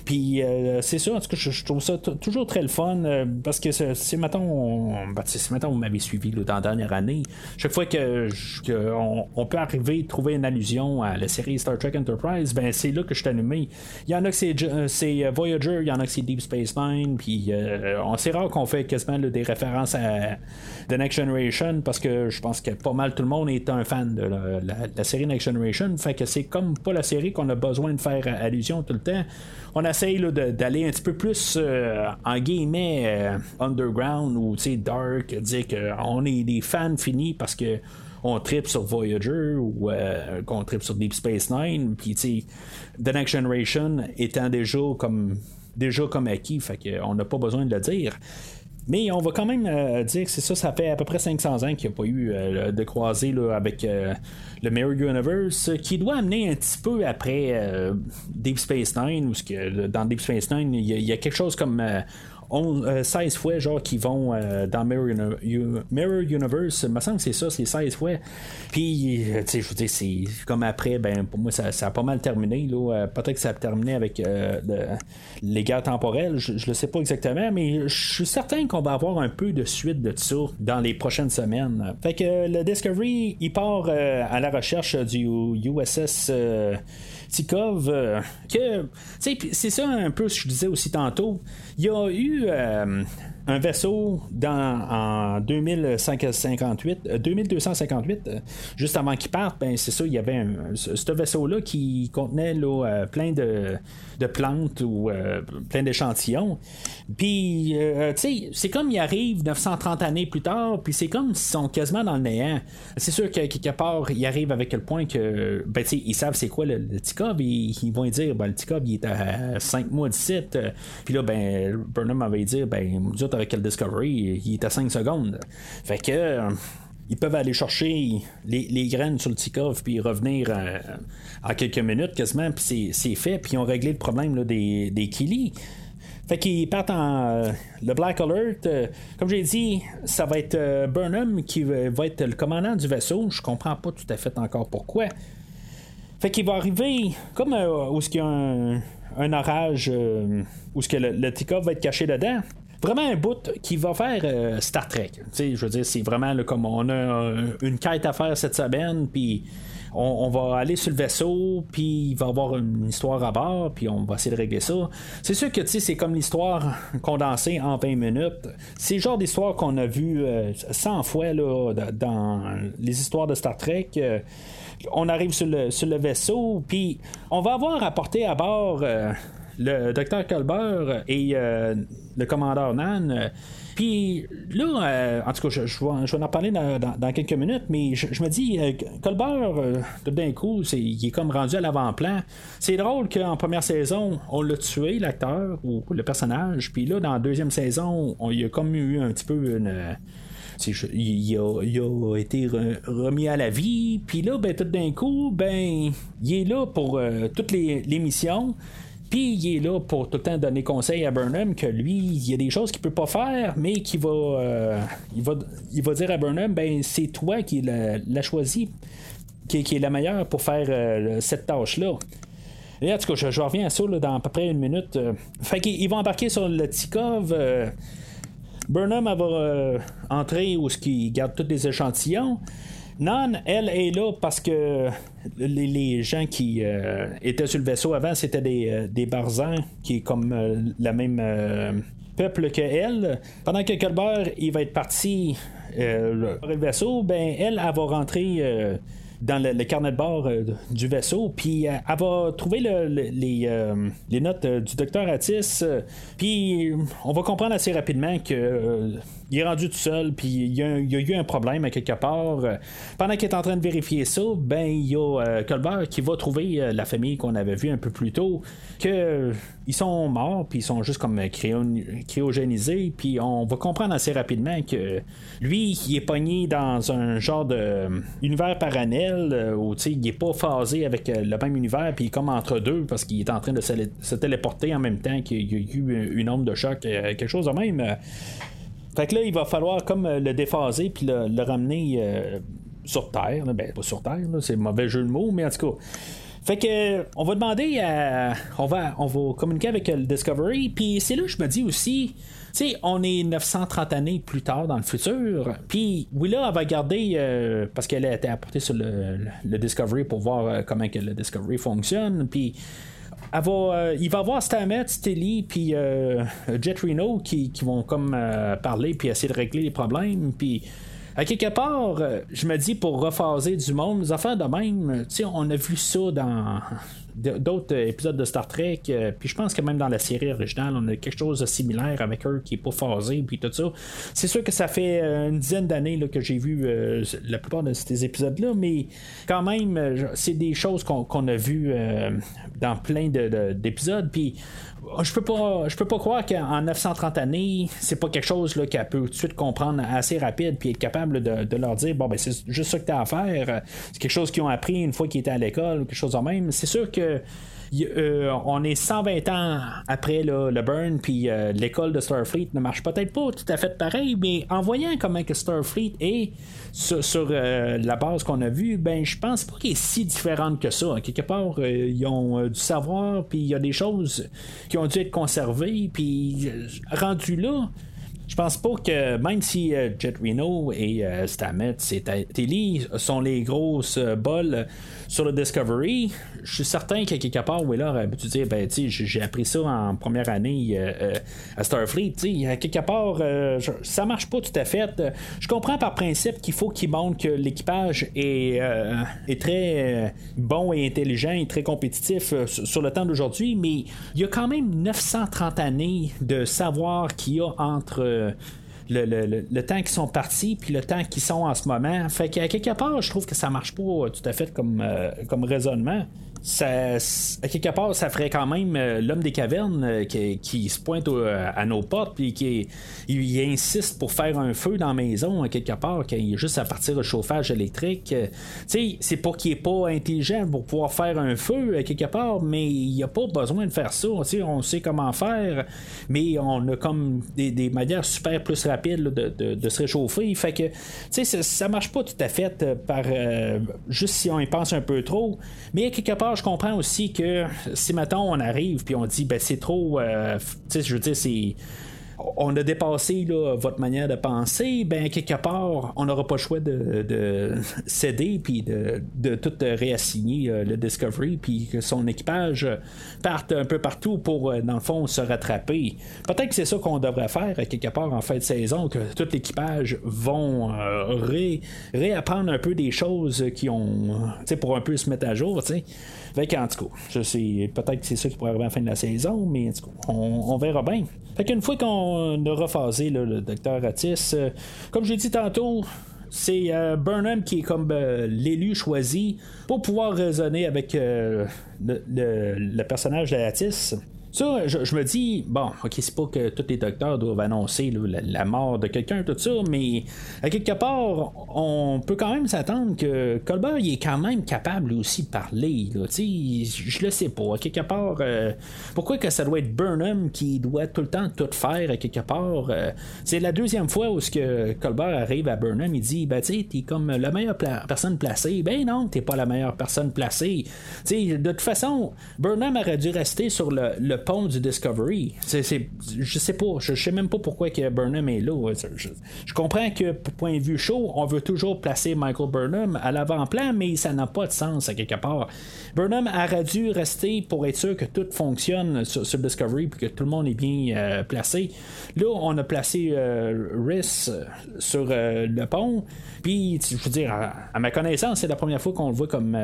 Puis, euh, c'est ça, en tout cas, je, trouve ça toujours très le fun euh, parce que mettons, on, ben, mettons, vous m'avez suivi dans la dernière année. Chaque fois que, on, peut arriver trouver une allusion à la série Star Trek Enterprise, ben c'est là que je suis. Il y en a que c'est Voyager, il y en a que c'est Deep Space puis euh, on sait rare qu'on fait quasiment des références à The Next Generation parce que je pense que pas mal tout le monde est un fan de la, série Next Generation. Fait que c'est comme pas la série qu'on a besoin de faire allusion tout le temps. On essaye d'aller un petit peu plus euh, en guillemets euh, underground ou dark, dire qu'on est des fans finis parce que on tripe sur Voyager ou qu'on tripe sur Deep Space Nine. Puis, The Next Generation étant déjà comme déjà comme acquis, fait qu'on n'a pas besoin de le dire. Mais on va quand même euh, dire que c'est ça, ça fait à peu près 500 ans qu'il n'y a pas eu euh, de croisée avec euh, le Mirror Universe, qui doit amener un petit peu après Deep Space Nine, où que, dans Deep Space Nine, il y, a quelque chose comme 16 euh, fois genre qui vont euh, dans Mirror, Universe. Il me semble que c'est ça, c'est 16 fois. Puis, euh, tu sais, je veux dire, c'est comme après, ben pour moi, ça, a pas mal terminé. Peut-être que ça a terminé avec les guerres temporelles. Je, ne le sais pas exactement, mais je suis certain qu'on va avoir un peu de suite de ça dans les prochaines semaines. Fait que le Discovery, il part à la recherche du USS. Tikov, que, c'est ça un peu ce que je disais aussi tantôt. Il y a eu euh, un vaisseau dans, en 2558, 2258, euh, euh, juste avant qu'il parte, ben, c'est ça, il y avait ce vaisseau-là qui contenait là, plein de, de, plantes ou plein d'échantillons. Puis, tu sais, c'est comme il arrive 930 années plus tard, puis c'est comme s'ils sont quasiment dans le néant. C'est sûr que quelque part, il arrive avec le point que, ben, tu sais, ils savent c'est quoi le, le TICOB, ils, ils vont dire, ben, le TICOB, il est à 5 mois d'ici, puis là, ben, Burnham avait dit, ben, nous autres, avec le Discovery, il est à 5 secondes. Fait que. Euh, ils peuvent aller chercher les, graines sur le Tikov puis revenir euh, en quelques minutes quasiment, puis c'est fait, puis ils ont réglé le problème des, des Fait qu'ils partent en euh, le Black Alert. comme j'ai dit, ça va être Burnham qui va être le commandant du vaisseau. Je comprends pas tout à fait encore pourquoi. Fait qu'il va arriver comme où il y a un, orage où ce que le, le va être caché dedans vraiment un bout qui va faire euh, Star Trek. je veux dire, c'est vraiment comme on a euh, une quête à faire cette semaine, puis on, va aller sur le vaisseau, puis il va y avoir une histoire à bord, puis on va essayer de régler ça. C'est sûr que c'est comme l'histoire condensée en 20 minutes. C'est le genre d'histoire qu'on a vu 100 euh, fois là, dans les histoires de Star Trek. on arrive sur le, sur le vaisseau, puis on va avoir apporté à bord le docteur Colbert et euh, le commandeur Nan. Puis là, euh, en tout cas, je, vais, en parler dans, quelques minutes, mais je, me dis, euh, Colbert, tout d'un coup, il est comme rendu à l'avant-plan. C'est drôle qu'en première saison, on l'a tué, l'acteur ou le personnage, puis là, dans la deuxième saison, on, il a comme eu un petit peu une. Il a, été remis à la vie, puis là, ben, tout d'un coup, ben, il est là pour toutes les missions. Puis il est là pour tout le temps donner conseil à Burnham que lui, il y a des choses qu'il peut pas faire, mais qu'il va, euh, il va, il va dire à Burnham, ben c'est toi qui l'a choisi, qui, est la meilleure pour faire euh, cette tâche-là. Et en tout cas, je, reviens à ça dans à peu près une minute. Euh. Fait qu'il va embarquer sur le Tikov. Burnham va entrer où ce garde tous les échantillons. Non, elle est là parce que les, gens qui euh, étaient sur le vaisseau avant, c'était des, euh, barzans qui est comme euh, la même peuple que elle. Pendant que Colbert il va être parti le vaisseau, ben elle, elle va rentrer dans le, carnet de bord du vaisseau, puis elle va trouver les, les, notes du docteur Atis, puis on va comprendre assez rapidement que il est rendu tout seul, puis il y, a, eu un problème à quelque part. Pendant qu'il est en train de vérifier ça, ben il y a Colbert qui va trouver la famille qu'on avait vue un peu plus tôt, que ils sont morts, puis ils sont juste comme cryogénisés, puis on va comprendre assez rapidement que lui, il est pogné dans un genre de univers parallèle où il est pas phasé avec le même univers, puis il est comme entre deux parce qu'il est en train de se, téléporter en même temps qu'il y a eu une onde de choc, quelque chose de même. Fait que là, il va falloir comme euh, le déphaser puis le, ramener euh, sur Terre. Ben, pas sur Terre, c'est mauvais jeu de mots, mais en tout cas. Fait que on va demander à. On va, on va communiquer avec le Discovery. Puis c'est là que je me dis aussi. Tu sais, on est 930 années plus tard dans le futur. Puis Willa, elle va garder. Euh, parce qu'elle a été apportée sur le, Discovery pour voir comment que le Discovery fonctionne. Puis euh, il va avoir Stamets, Stilly, puis euh, Jet Reno qui, vont comme euh, parler puis essayer de régler les problèmes. Puis à quelque part, je me dis pour rephaser du monde, les affaires de même, on a vu ça dans d'autres épisodes de Star Trek, euh, puis je pense que même dans la série originale, on a quelque chose de similaire avec eux qui est pas phasé, puis tout ça. C'est sûr que ça fait euh, une dizaine d'années que j'ai vu euh, la plupart de ces épisodes-là, mais quand même, c'est des choses qu'on a vues dans plein d'épisodes, puis je peux pas je peux pas croire qu'en 930 années c'est pas quelque chose qu'elle peut tout de suite comprendre assez rapide puis être capable de, leur dire bon ben c'est juste ça que tu as à faire c'est quelque chose qu'ils ont appris une fois qu'ils étaient à l'école quelque chose de même c'est sûr que euh, on est 120 ans après le burn, puis euh, l'école de Starfleet ne marche peut-être pas tout à fait pareil, mais en voyant comment que Starfleet est sur, euh, la base qu'on a vue, ben je pense pas qu'il est si différente que ça. Quelque part, ils ont du savoir, puis il y a des choses qui ont dû être conservées, puis rendu là, je pense pas que même si Jet Reno et Stamets et Tilly sont les grosses bols sur le Discovery, je suis certain qu'à quelque part, Wheeler a pu dire ben, j'ai appris ça en première année euh, euh, à Starfleet. À quelque part, euh, ça marche pas tout à fait. Je comprends par principe qu'il faut qu'il montre que l'équipage est, est, très bon et intelligent et très compétitif sur le temps d'aujourd'hui, mais il y a quand même 930 années de savoir qu'il y a entre le, temps qu'ils sont partis puis le temps qu'ils sont en ce moment. Fait qu'à quelque part, je trouve que ça marche pas tout à fait comme, euh, comme raisonnement ça, à quelque part, ça ferait quand même euh, l'homme des cavernes euh, qui, se pointe à nos portes puis qui insiste pour faire un feu dans la maison à quelque part, qu'il est juste à partir de chauffage électrique. Euh, sais, c'est pas qu'il est pas intelligent pour pouvoir faire un feu à quelque part, mais il n'y a pas besoin de faire ça. on sait comment faire, mais on a comme des, manières super plus rapides de, se réchauffer. Fait que, sais, ça, marche pas tout à fait par juste si on y pense un peu trop, mais à quelque part je comprends aussi que si maintenant on arrive puis on dit ben c'est trop, euh, tu sais, je veux dire c'est on a dépassé votre manière de penser, ben quelque part, on n'aura pas le choix de, céder puis de, tout réassigner euh, le Discovery puis que son équipage parte un peu partout pour, euh, dans le fond, se rattraper. Peut-être que c'est ça qu'on devrait faire quelque part en fin de saison, que tout l'équipage vont euh, réapprendre un peu des choses qui ont, pour un peu se mettre à jour, tu sais. Fait en tout cas, je sais, peut-être que c'est ça qui pourrait arriver à la fin de la saison, mais en tout cas, on, verra bien. Fait qu'une fois qu'on a rephasé le docteur Atis, euh, comme je l'ai dit tantôt, c'est euh, Burnham qui est comme euh, l'élu choisi pour pouvoir raisonner avec le, le, personnage d'Atis. Ça, je, me dis, bon, ok, c'est pas que tous les docteurs doivent annoncer la, mort de quelqu'un, tout ça, mais à quelque part, on peut quand même s'attendre que Colbert, il est quand même capable aussi de parler. Là, je le sais pas. À quelque part, euh, pourquoi que ça doit être Burnham qui doit tout le temps tout faire à quelque part euh, C'est la deuxième fois où ce que Colbert arrive à Burnham, il dit, ben, tu sais, t'es comme la meilleure personne placée. Ben non, t'es pas la meilleure personne placée. sais de toute façon, Burnham aurait dû rester sur le du Discovery. C'est, je sais pas, je, sais même pas pourquoi que Burnham est là. Je, comprends que, point de vue chaud, on veut toujours placer Michael Burnham à l'avant-plan, mais ça n'a pas de sens à quelque part. Burnham aurait dû rester pour être sûr que tout fonctionne sur, sur Discovery et que tout le monde est bien euh, placé. Là, on a placé euh, Rhys sur le pont. Puis, je veux dire, à, ma connaissance, c'est la première fois qu'on le voit comme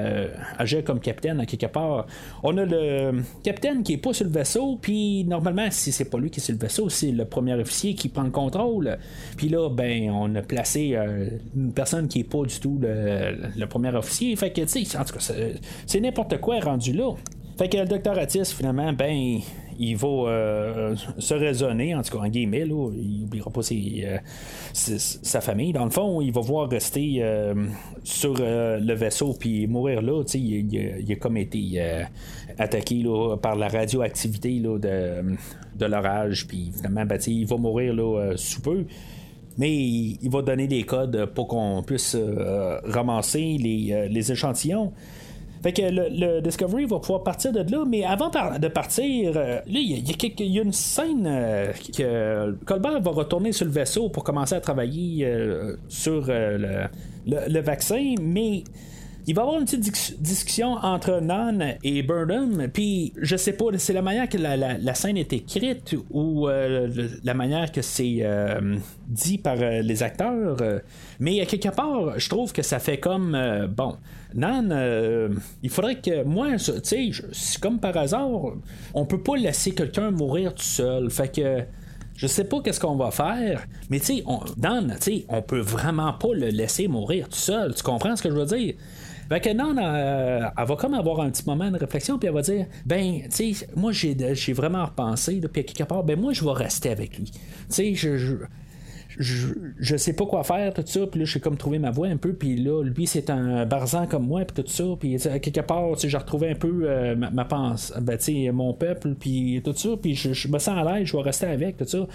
agir comme capitaine à quelque part. On a le capitaine qui est pas sur le vaisseau, puis normalement, si c'est pas lui qui est sur le vaisseau, c'est le premier officier qui prend le contrôle. Puis là, ben, on a placé euh, une personne qui est pas du tout le, premier officier. Fait que, tu sais, en tout cas, c'est n'importe quoi rendu là. Fait que le docteur Atis, finalement, ben, il va euh, se raisonner, en tout cas en guillemets, là, il n'oubliera pas euh, sa famille. Dans le fond, il va voir rester sur le vaisseau puis mourir là. Il, il, a comme été attaqué par la radioactivité de, de l'orage, puis finalement, ben, il va mourir là, sous peu. Mais il, va donner des codes pour qu'on puisse ramasser les, les échantillons. Fait que le, Discovery va pouvoir partir de là, mais avant de partir, euh, là, il y, a une scène euh, que Colbert va retourner sur le vaisseau pour commencer à travailler euh, sur le, vaccin, mais il va y avoir une petite discussion entre Nan et Burnham, puis je sais pas, c'est la manière que la, scène est écrite ou la manière que c'est dit par les acteurs, mais à quelque part, je trouve que ça fait comme bon. Nan, euh, il faudrait que moi, tu sais, comme par hasard, on peut pas laisser quelqu'un mourir tout seul. Fait que je sais pas qu'est-ce qu'on va faire, mais tu sais, Nan, tu sais, on peut vraiment pas le laisser mourir tout seul. Tu comprends ce que je veux dire? Fait que Nan, euh, elle va comme avoir un petit moment de réflexion, puis elle va dire Ben, tu sais, moi, j'ai, vraiment repensé, puis à quelque part, ben, moi, je vais rester avec lui. Tu sais, je, sais pas quoi faire, tout ça. Puis là, j'ai comme trouvé ma voix un peu. Puis là, lui, c'est un barzan comme moi, puis tout ça. Puis quelque part, j'ai retrouvé un peu euh, ma, pensée, ben, mon peuple, puis tout ça. Puis je, me sens à l'aise, je vais rester avec, tout ça.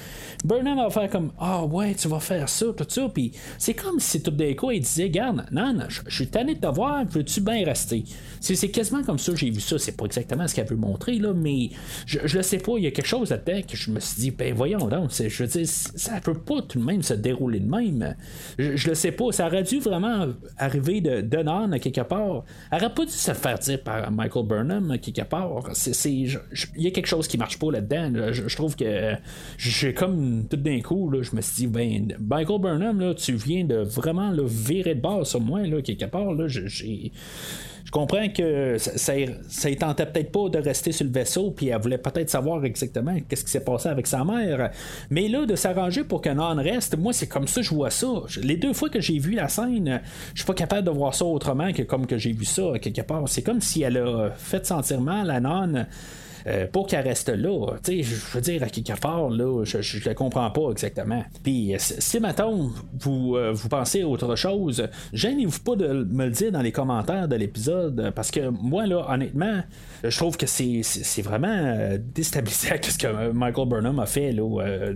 Burnham va faire comme Ah ouais, tu vas faire ça, tout ça. Puis c'est comme si tout d'un coup, il disait Garde, non, non, je, suis tanné de te voir, veux-tu bien rester C'est quasiment comme ça, j'ai vu ça. C'est pas exactement ce qu'elle veut montrer, là, mais je, je le sais pas, il y a quelque chose là-dedans que je me suis dit Ben voyons donc, je veux dire, ça peut pas tout le même se dérouler de même. Je, je le sais pas. Ça aurait dû vraiment arriver de, de à quelque part. Elle aurait pas dû se faire dire par Michael Burnham quelque part. Il y a quelque chose qui marche pas là-dedans. Je, trouve que j'ai comme tout d'un coup, là, je me suis dit, ben, Michael Burnham, là, tu viens de vraiment le virer de base sur moi, là, quelque part. Là, j'ai je comprends que ça, ça, tentait peut-être pas de rester sur le vaisseau, puis elle voulait peut-être savoir exactement qu'est-ce qui s'est passé avec sa mère. Mais là, de s'arranger pour que Nan reste, moi, c'est comme ça je vois ça. Les deux fois que j'ai vu la scène, je suis pas capable de voir ça autrement que comme que j'ai vu ça quelque part. C'est comme si elle a fait sentir mal à Nan euh, pour qu'elle reste là. Je veux dire, à quelque part, je ne comprends pas exactement. Puis, si maintenant vous, euh, vous pensez à autre chose, gênez-vous pas de me le dire dans les commentaires de l'épisode, parce que moi, là, honnêtement, je trouve que c'est, vraiment euh, déstabilisant ce que Michael Burnham a fait. Là,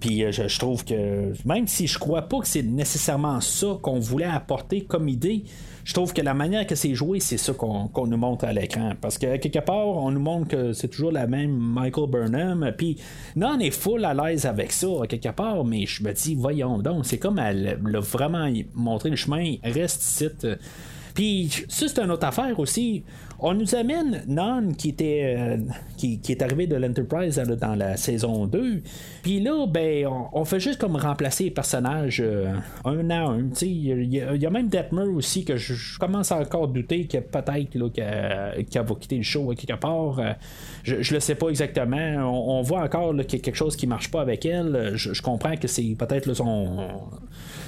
puis je, trouve que même si je crois pas que c'est nécessairement ça qu'on voulait apporter comme idée, je trouve que la manière que c'est joué, c'est ça qu'on nous montre à l'écran. Parce que quelque part, on nous montre que c'est toujours la même Michael Burnham. Puis, non, on est full à l'aise avec ça, quelque part, mais je me dis, voyons donc, c'est comme elle l'a vraiment montré le chemin, reste ici. Puis, ça, c'est une autre affaire aussi. On nous amène Nan qui était euh, qui, est arrivé de l'Enterprise dans la saison 2. Puis là, ben, on, fait juste comme remplacer les personnages euh, un à un. Il y, a même Detmer aussi que je, commence à encore douter que peut-être qu'elle va quitter le show quelque part. Euh, je, je le sais pas exactement. On, voit encore qu'il y a quelque chose qui marche pas avec elle. Je, comprends que c'est peut-être son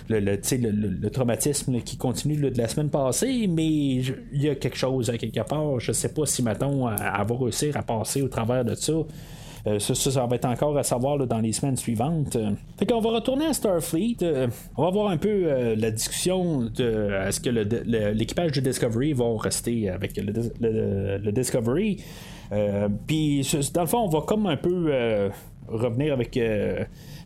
le, le, traumatisme qui continue de la semaine passée, mais il y a quelque chose à quelque part. Je sais pas si, mettons, elle va réussir à passer au travers de ça. Euh, ça, ça, va être encore à savoir dans les semaines suivantes. Fait qu'on va retourner à Starfleet. Euh, on va voir un peu euh, la discussion de est-ce que l'équipage de Discovery va rester avec le, Discovery. Puis, dans le fond, on va comme un peu revenir avec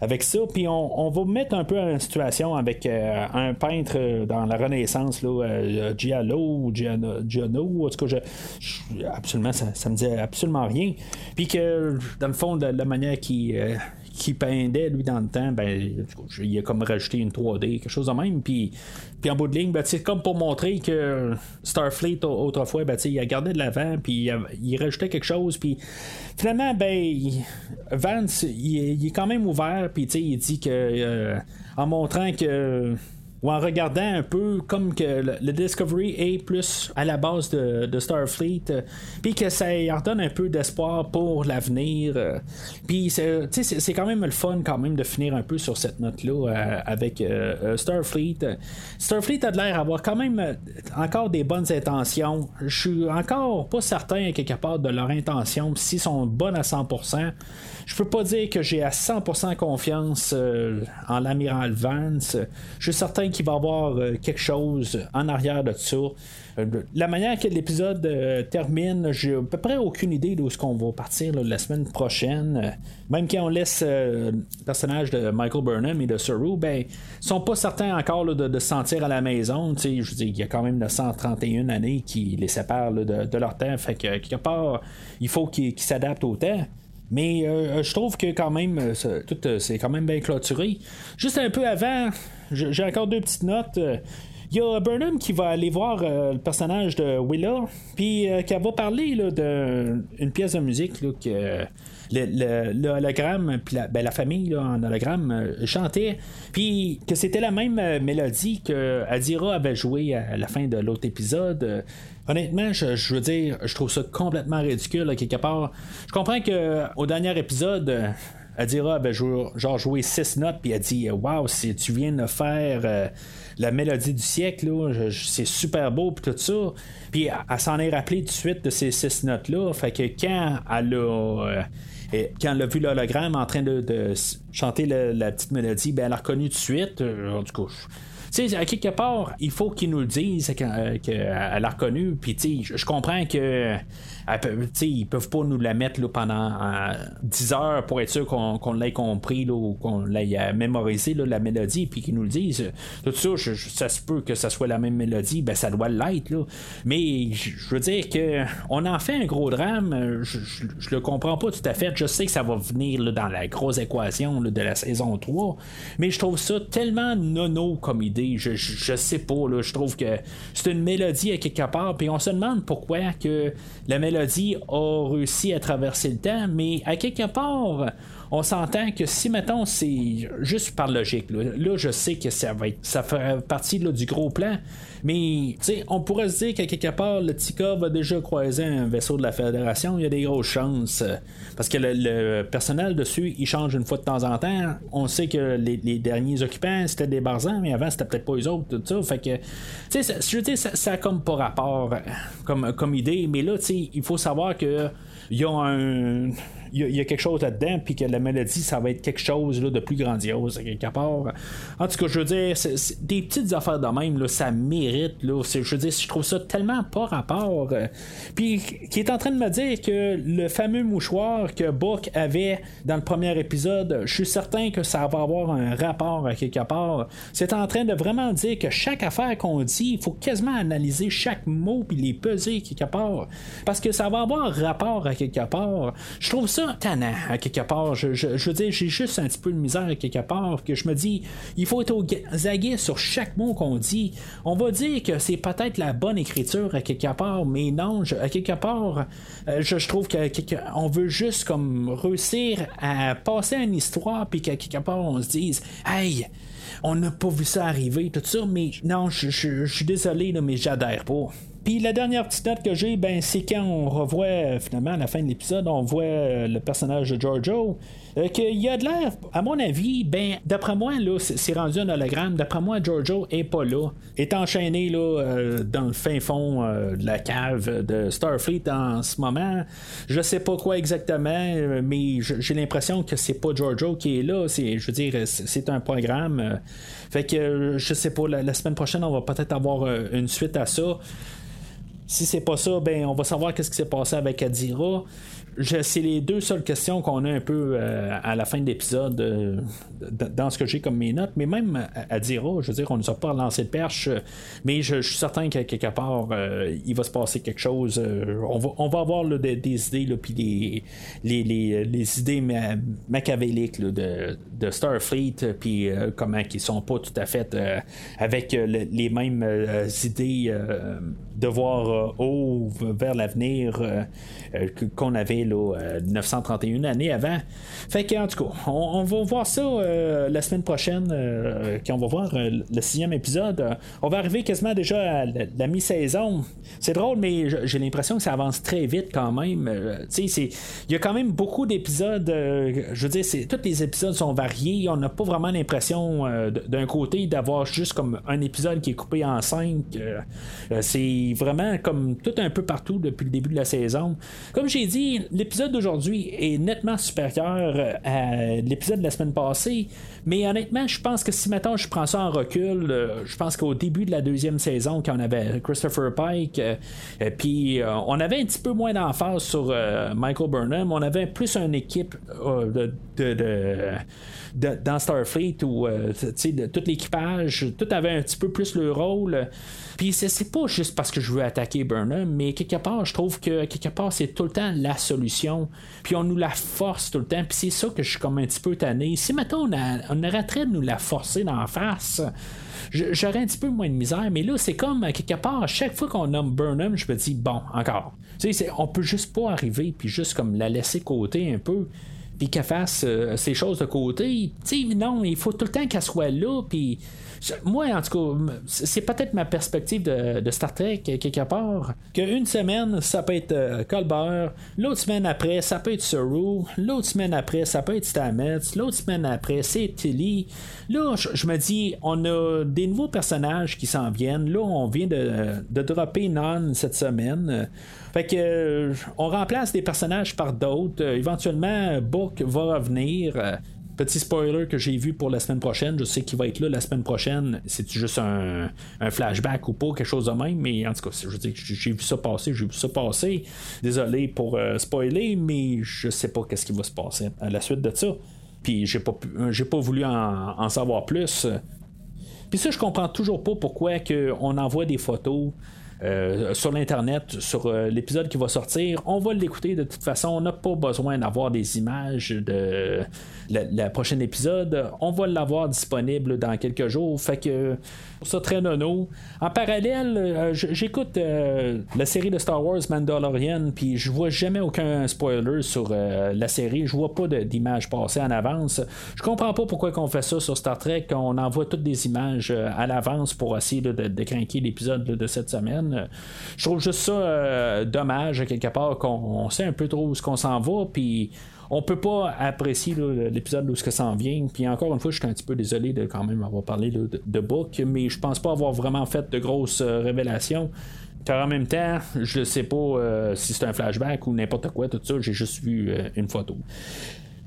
avec ça. Puis on, va mettre un peu en situation avec euh, un peintre dans la Renaissance, là, euh, Giallo ou Giano, en tout cas, je, absolument, ça, ça me dit absolument rien. Puis que, dans le fond, la manière qui euh, qui peindait lui dans le temps, ben, il a comme rajouté une 3D, quelque chose de même. Puis, puis en bout de ligne, ben, comme pour montrer que Starfleet autrefois, ben, il a gardé de l'avant, puis il, rajoutait quelque chose. Puis finalement, ben, Vance, il, est quand même ouvert, puis il dit que euh, en montrant que ou en regardant un peu comme que le, Discovery est plus à la base de, Starfleet, euh, puis que ça leur donne un peu d'espoir pour l'avenir. Euh, puis c'est quand même le fun quand même de finir un peu sur cette note-là euh, avec Starfleet. Starfleet a l'air d'avoir quand même encore des bonnes intentions. Je suis encore pas certain quelque part de leur intention, s'ils sont bonnes à 100%. Je peux pas dire que j'ai à 100% confiance en l'amiral Vance. Je suis certain qu'il va y avoir euh, quelque chose en arrière de ça. Euh, la manière que l'épisode euh, termine, j'ai à peu près aucune idée d'où ce qu'on va partir la semaine prochaine. Même quand on laisse le personnage de Michael Burnham et de Saru, ben, ils sont pas certains encore de, se sentir à la maison. Je dire, il y a quand même 931 années qui les séparent de, leur temps. Fait que quelque part, il faut qu'ils s'adaptent au temps. Mais euh, je trouve que quand même, euh, tout euh, c'est quand même bien clôturé. Juste un peu avant, j'ai encore deux petites notes. Il y a Burnham qui va aller voir le personnage de Willa, puis qui va parler d'une pièce de musique que le, hologramme, puis la, ben, la famille en hologramme chantait, puis que c'était la même mélodie que Adira avait joué à la fin de l'autre épisode. Honnêtement, je, veux dire, je trouve ça complètement ridicule, quelque part. Je comprends que au dernier épisode, Adira avait joué, genre joué six notes, puis elle dit Waouh, si tu viens de faire euh, la mélodie du siècle, c'est super beau, puis tout ça. Puis elle, s'en est rappelée de suite de ces six notes-là. Fait que quand elle a. Euh, quand elle a vu l'hologramme en train de, chanter la, petite mélodie, ben elle a reconnu de suite. Euh, cas, tu sais, à quelque part, il faut qu'ils nous le disent qu'elle a reconnu. Puis, tu sais, je comprends que ils peuvent pas nous la mettre là, pendant 10 euh, heures pour être sûr qu'on, l'ait compris ou qu'on l'ait euh, mémorisé la mélodie puis qu'ils nous le disent. Tout ça, ça se peut que ça soit la même mélodie, ben ça doit l'être. Là. Mais je veux dire que on en fait un gros drame, je, je, le comprends pas tout à fait. Je sais que ça va venir dans la grosse équation de la saison 3, mais je trouve ça tellement nono comme idée. Je, sais pas, je trouve que c'est une mélodie à quelque part, puis on se demande pourquoi que la mélodie a réussi à traverser le temps, mais à quelque part, on s'entend que si, mettons, c'est juste par logique, là, je sais que ça va être, ça ferait partie du gros plan, mais on pourrait se dire qu'à quelque part, le Tika va déjà croiser un vaisseau de la Fédération, il y a des grosses chances, parce que le, personnel dessus, il change une fois de temps en temps. On sait que les, derniers occupants, c'était des barzans, mais avant, c'était peut-être pas eux autres, tout ça. Fait que, tu sais, je veux ça, a comme pas rapport comme, comme idée, mais là, tu sais, il faut savoir que y a un il y, a quelque chose là-dedans, puis que la maladie, ça va être quelque chose là, de plus grandiose, quelque part. En tout cas, je veux dire, des petites affaires de même, là, ça mérite. Là, je veux dire, je trouve ça tellement pas rapport. Euh, puis, qui est en train de me dire que le fameux mouchoir que Buck avait dans le premier épisode, je suis certain que ça va avoir un rapport à quelque part. C'est en train de vraiment dire que chaque affaire qu'on dit, il faut quasiment analyser chaque mot puis les peser quelque part. Parce que ça va avoir rapport à quelque part. Je trouve ça à quelque part. Je, veux dire, j'ai juste un petit peu de misère à quelque part, que je me dis, il faut être au zaguet sur chaque mot qu'on dit. On va dire que c'est peut-être la bonne écriture à quelque part, mais non, à quelque part, euh, je, trouve qu'on veut juste comme réussir à passer une histoire, puis qu'à quelque part, on se dise, hey, on n'a pas vu ça arriver, tout ça, mais non, je, suis désolé, mais j'adhère pas. Puis la dernière petite note que j'ai, ben, c'est quand on revoit euh, finalement à la fin de l'épisode, on voit euh, le personnage de Giorgio. Euh, qu'il y a de l'air, à mon avis, ben, d'après moi, là, c'est rendu un hologramme. D'après moi, Giorgio est pas là. Est enchaîné là, dans le fin fond de la cave de Starfleet en ce moment. Je sais pas quoi exactement, mais j'ai l'impression que c'est pas Giorgio qui est là. C'est, je veux dire, c'est un programme. fait que je sais pas, la, semaine prochaine, on va peut-être avoir une suite à ça si c'est pas ça, ben on va savoir qu'est-ce qui s'est passé avec Adira c'est les deux seules questions qu'on a un peu euh, à la fin de l'épisode euh, dans ce que j'ai comme mes notes. Mais même à, Dira, je veux dire, on ne nous a pas lancé de perche, mais je, suis certain qu'à quelque part, euh, il va se passer quelque chose. on, va, on va avoir des, idées, puis les, les, idées machiavéliques de, Starfleet, puis comment ils sont pas tout à fait avec les mêmes idées de voir haut vers l'avenir qu'on avait 931 années avant. Fait que, en tout cas, on, va voir ça euh, la semaine prochaine, euh, on va voir euh, le sixième épisode. on va arriver quasiment déjà à la, mi-saison. C'est drôle, mais j'ai l'impression que ça avance très vite quand même. il y a quand même beaucoup d'épisodes. je veux dire, tous les épisodes sont variés. On n'a pas vraiment l'impression d'un côté d'avoir juste comme un épisode qui est coupé en cinq. c'est vraiment comme tout un peu partout depuis le début de la saison. Comme j'ai dit, l'épisode d'aujourd'hui est nettement supérieur à l'épisode de la semaine passée, mais honnêtement, je pense que si maintenant je prends ça en recul, euh, je pense qu'au début de la deuxième saison, quand on avait Christopher Pike, euh, puis euh, on avait un petit peu moins d'emphase sur Michael Burnham, on avait plus une équipe de, dans Starfleet où tout l'équipage, tout avait un petit peu plus le rôle. Puis c'est pas juste parce que je veux attaquer Burnham, mais quelque part, je trouve que quelque part, c'est tout le temps la solution. Puis on nous la force tout le temps. Puis c'est ça que je suis comme un petit peu tanné. Si maintenant on, a, on arrêterait de nous la forcer la face, j'aurais un petit peu moins de misère. Mais là, c'est comme quelque part, à chaque fois qu'on nomme Burnham, je me dis, bon, encore. Tu sais, on peut juste pas arriver, puis juste comme la laisser côté un peu puis qu'elle fasse euh, ces choses de côté. Tu sais, non, il faut tout le temps qu'elle soit là, puis moi, en tout cas, c'est peut-être ma perspective de, Star Trek, quelque part, qu'une semaine, ça peut être euh, Colbert, l'autre semaine après, ça peut être Saru, l'autre semaine après, ça peut être Stamets, l'autre semaine après, c'est Tilly. Là, je, me dis, on a des nouveaux personnages qui s'en viennent. Là, on vient de, de dropper Non cette semaine. Fait que euh, on remplace des personnages par d'autres. Euh, éventuellement, Book va revenir. Petit spoiler que j'ai vu pour la semaine prochaine, je sais qu'il va être là la semaine prochaine. C'est juste un, flashback ou pas, quelque chose de même, mais en tout cas, je j'ai vu ça passer, j'ai vu ça passer. Désolé pour euh, spoiler, mais je sais pas qu'est-ce qui va se passer à la suite de ça. Puis j'ai pas, j'ai pas voulu en, savoir plus. Puis ça, je comprends toujours pas pourquoi on envoie des photos euh, sur l'Internet, sur euh, l'épisode qui va sortir. On va l'écouter de toute façon. On n'a pas besoin d'avoir des images de la, prochaine épisode. On va l'avoir disponible dans quelques jours. Fait que ça très nono. En parallèle, euh, j'écoute la série de Star Wars Mandalorian, puis je vois jamais aucun spoiler sur la série. Je vois pas d'images passées en avance. Je comprends pas pourquoi on fait ça sur Star Trek, qu'on envoie toutes des images à l'avance pour essayer de, de, l'épisode de cette semaine. Je trouve juste ça euh, dommage, quelque part, qu'on sait un peu trop où ce qu'on s'en va, puis on peut pas apprécier l'épisode où ce que ça en vient. Puis encore une fois, je suis un petit peu désolé de quand même avoir parlé de, Book, mais je pense pas avoir vraiment fait de grosses euh, révélations. Car en même temps, je sais pas euh, si c'est un flashback ou n'importe quoi, tout ça, j'ai juste vu une photo.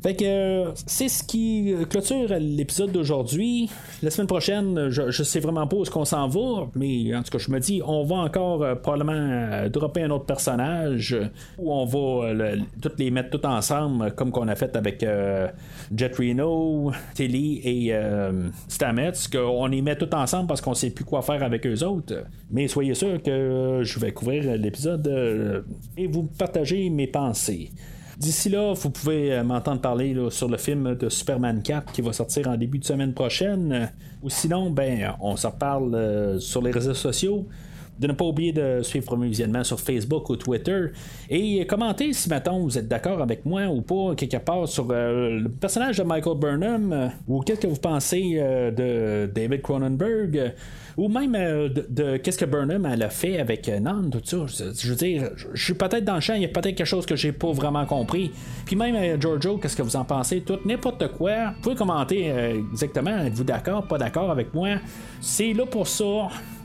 Fait que c'est ce qui clôture l'épisode d'aujourd'hui. La semaine prochaine, je, je sais vraiment pas où est-ce qu'on s'en va, mais en tout cas, je me dis, on va encore euh, probablement euh, dropper un autre personnage où on va euh, toutes les mettre tout ensemble, comme qu'on a fait avec Jet Reno, Tilly et Stamets, qu'on les met tout ensemble parce qu'on sait plus quoi faire avec eux autres. Mais soyez sûr que je vais couvrir l'épisode et vous partager mes pensées. D'ici là, vous pouvez euh, m'entendre parler sur le film de Superman 4 qui va sortir en début de semaine prochaine. Ou sinon, ben, on s'en parle euh, sur les réseaux sociaux de ne pas oublier de suivre mes visionnements sur Facebook ou Twitter et commenter si maintenant vous êtes d'accord avec moi ou pas quelque part sur euh, le personnage de Michael Burnham ou qu'est-ce que vous pensez de David Cronenberg ou même euh, de, qu'est-ce que Burnham a fait avec euh, Nan, tout ça. Je, veux dire, je suis peut-être dans le champ, il y a peut-être quelque chose que j'ai pas vraiment compris. Puis même euh, Giorgio, qu'est-ce que vous en pensez? Tout, n'importe quoi. Vous pouvez commenter exactement, êtes-vous d'accord, pas d'accord avec moi? C'est là pour ça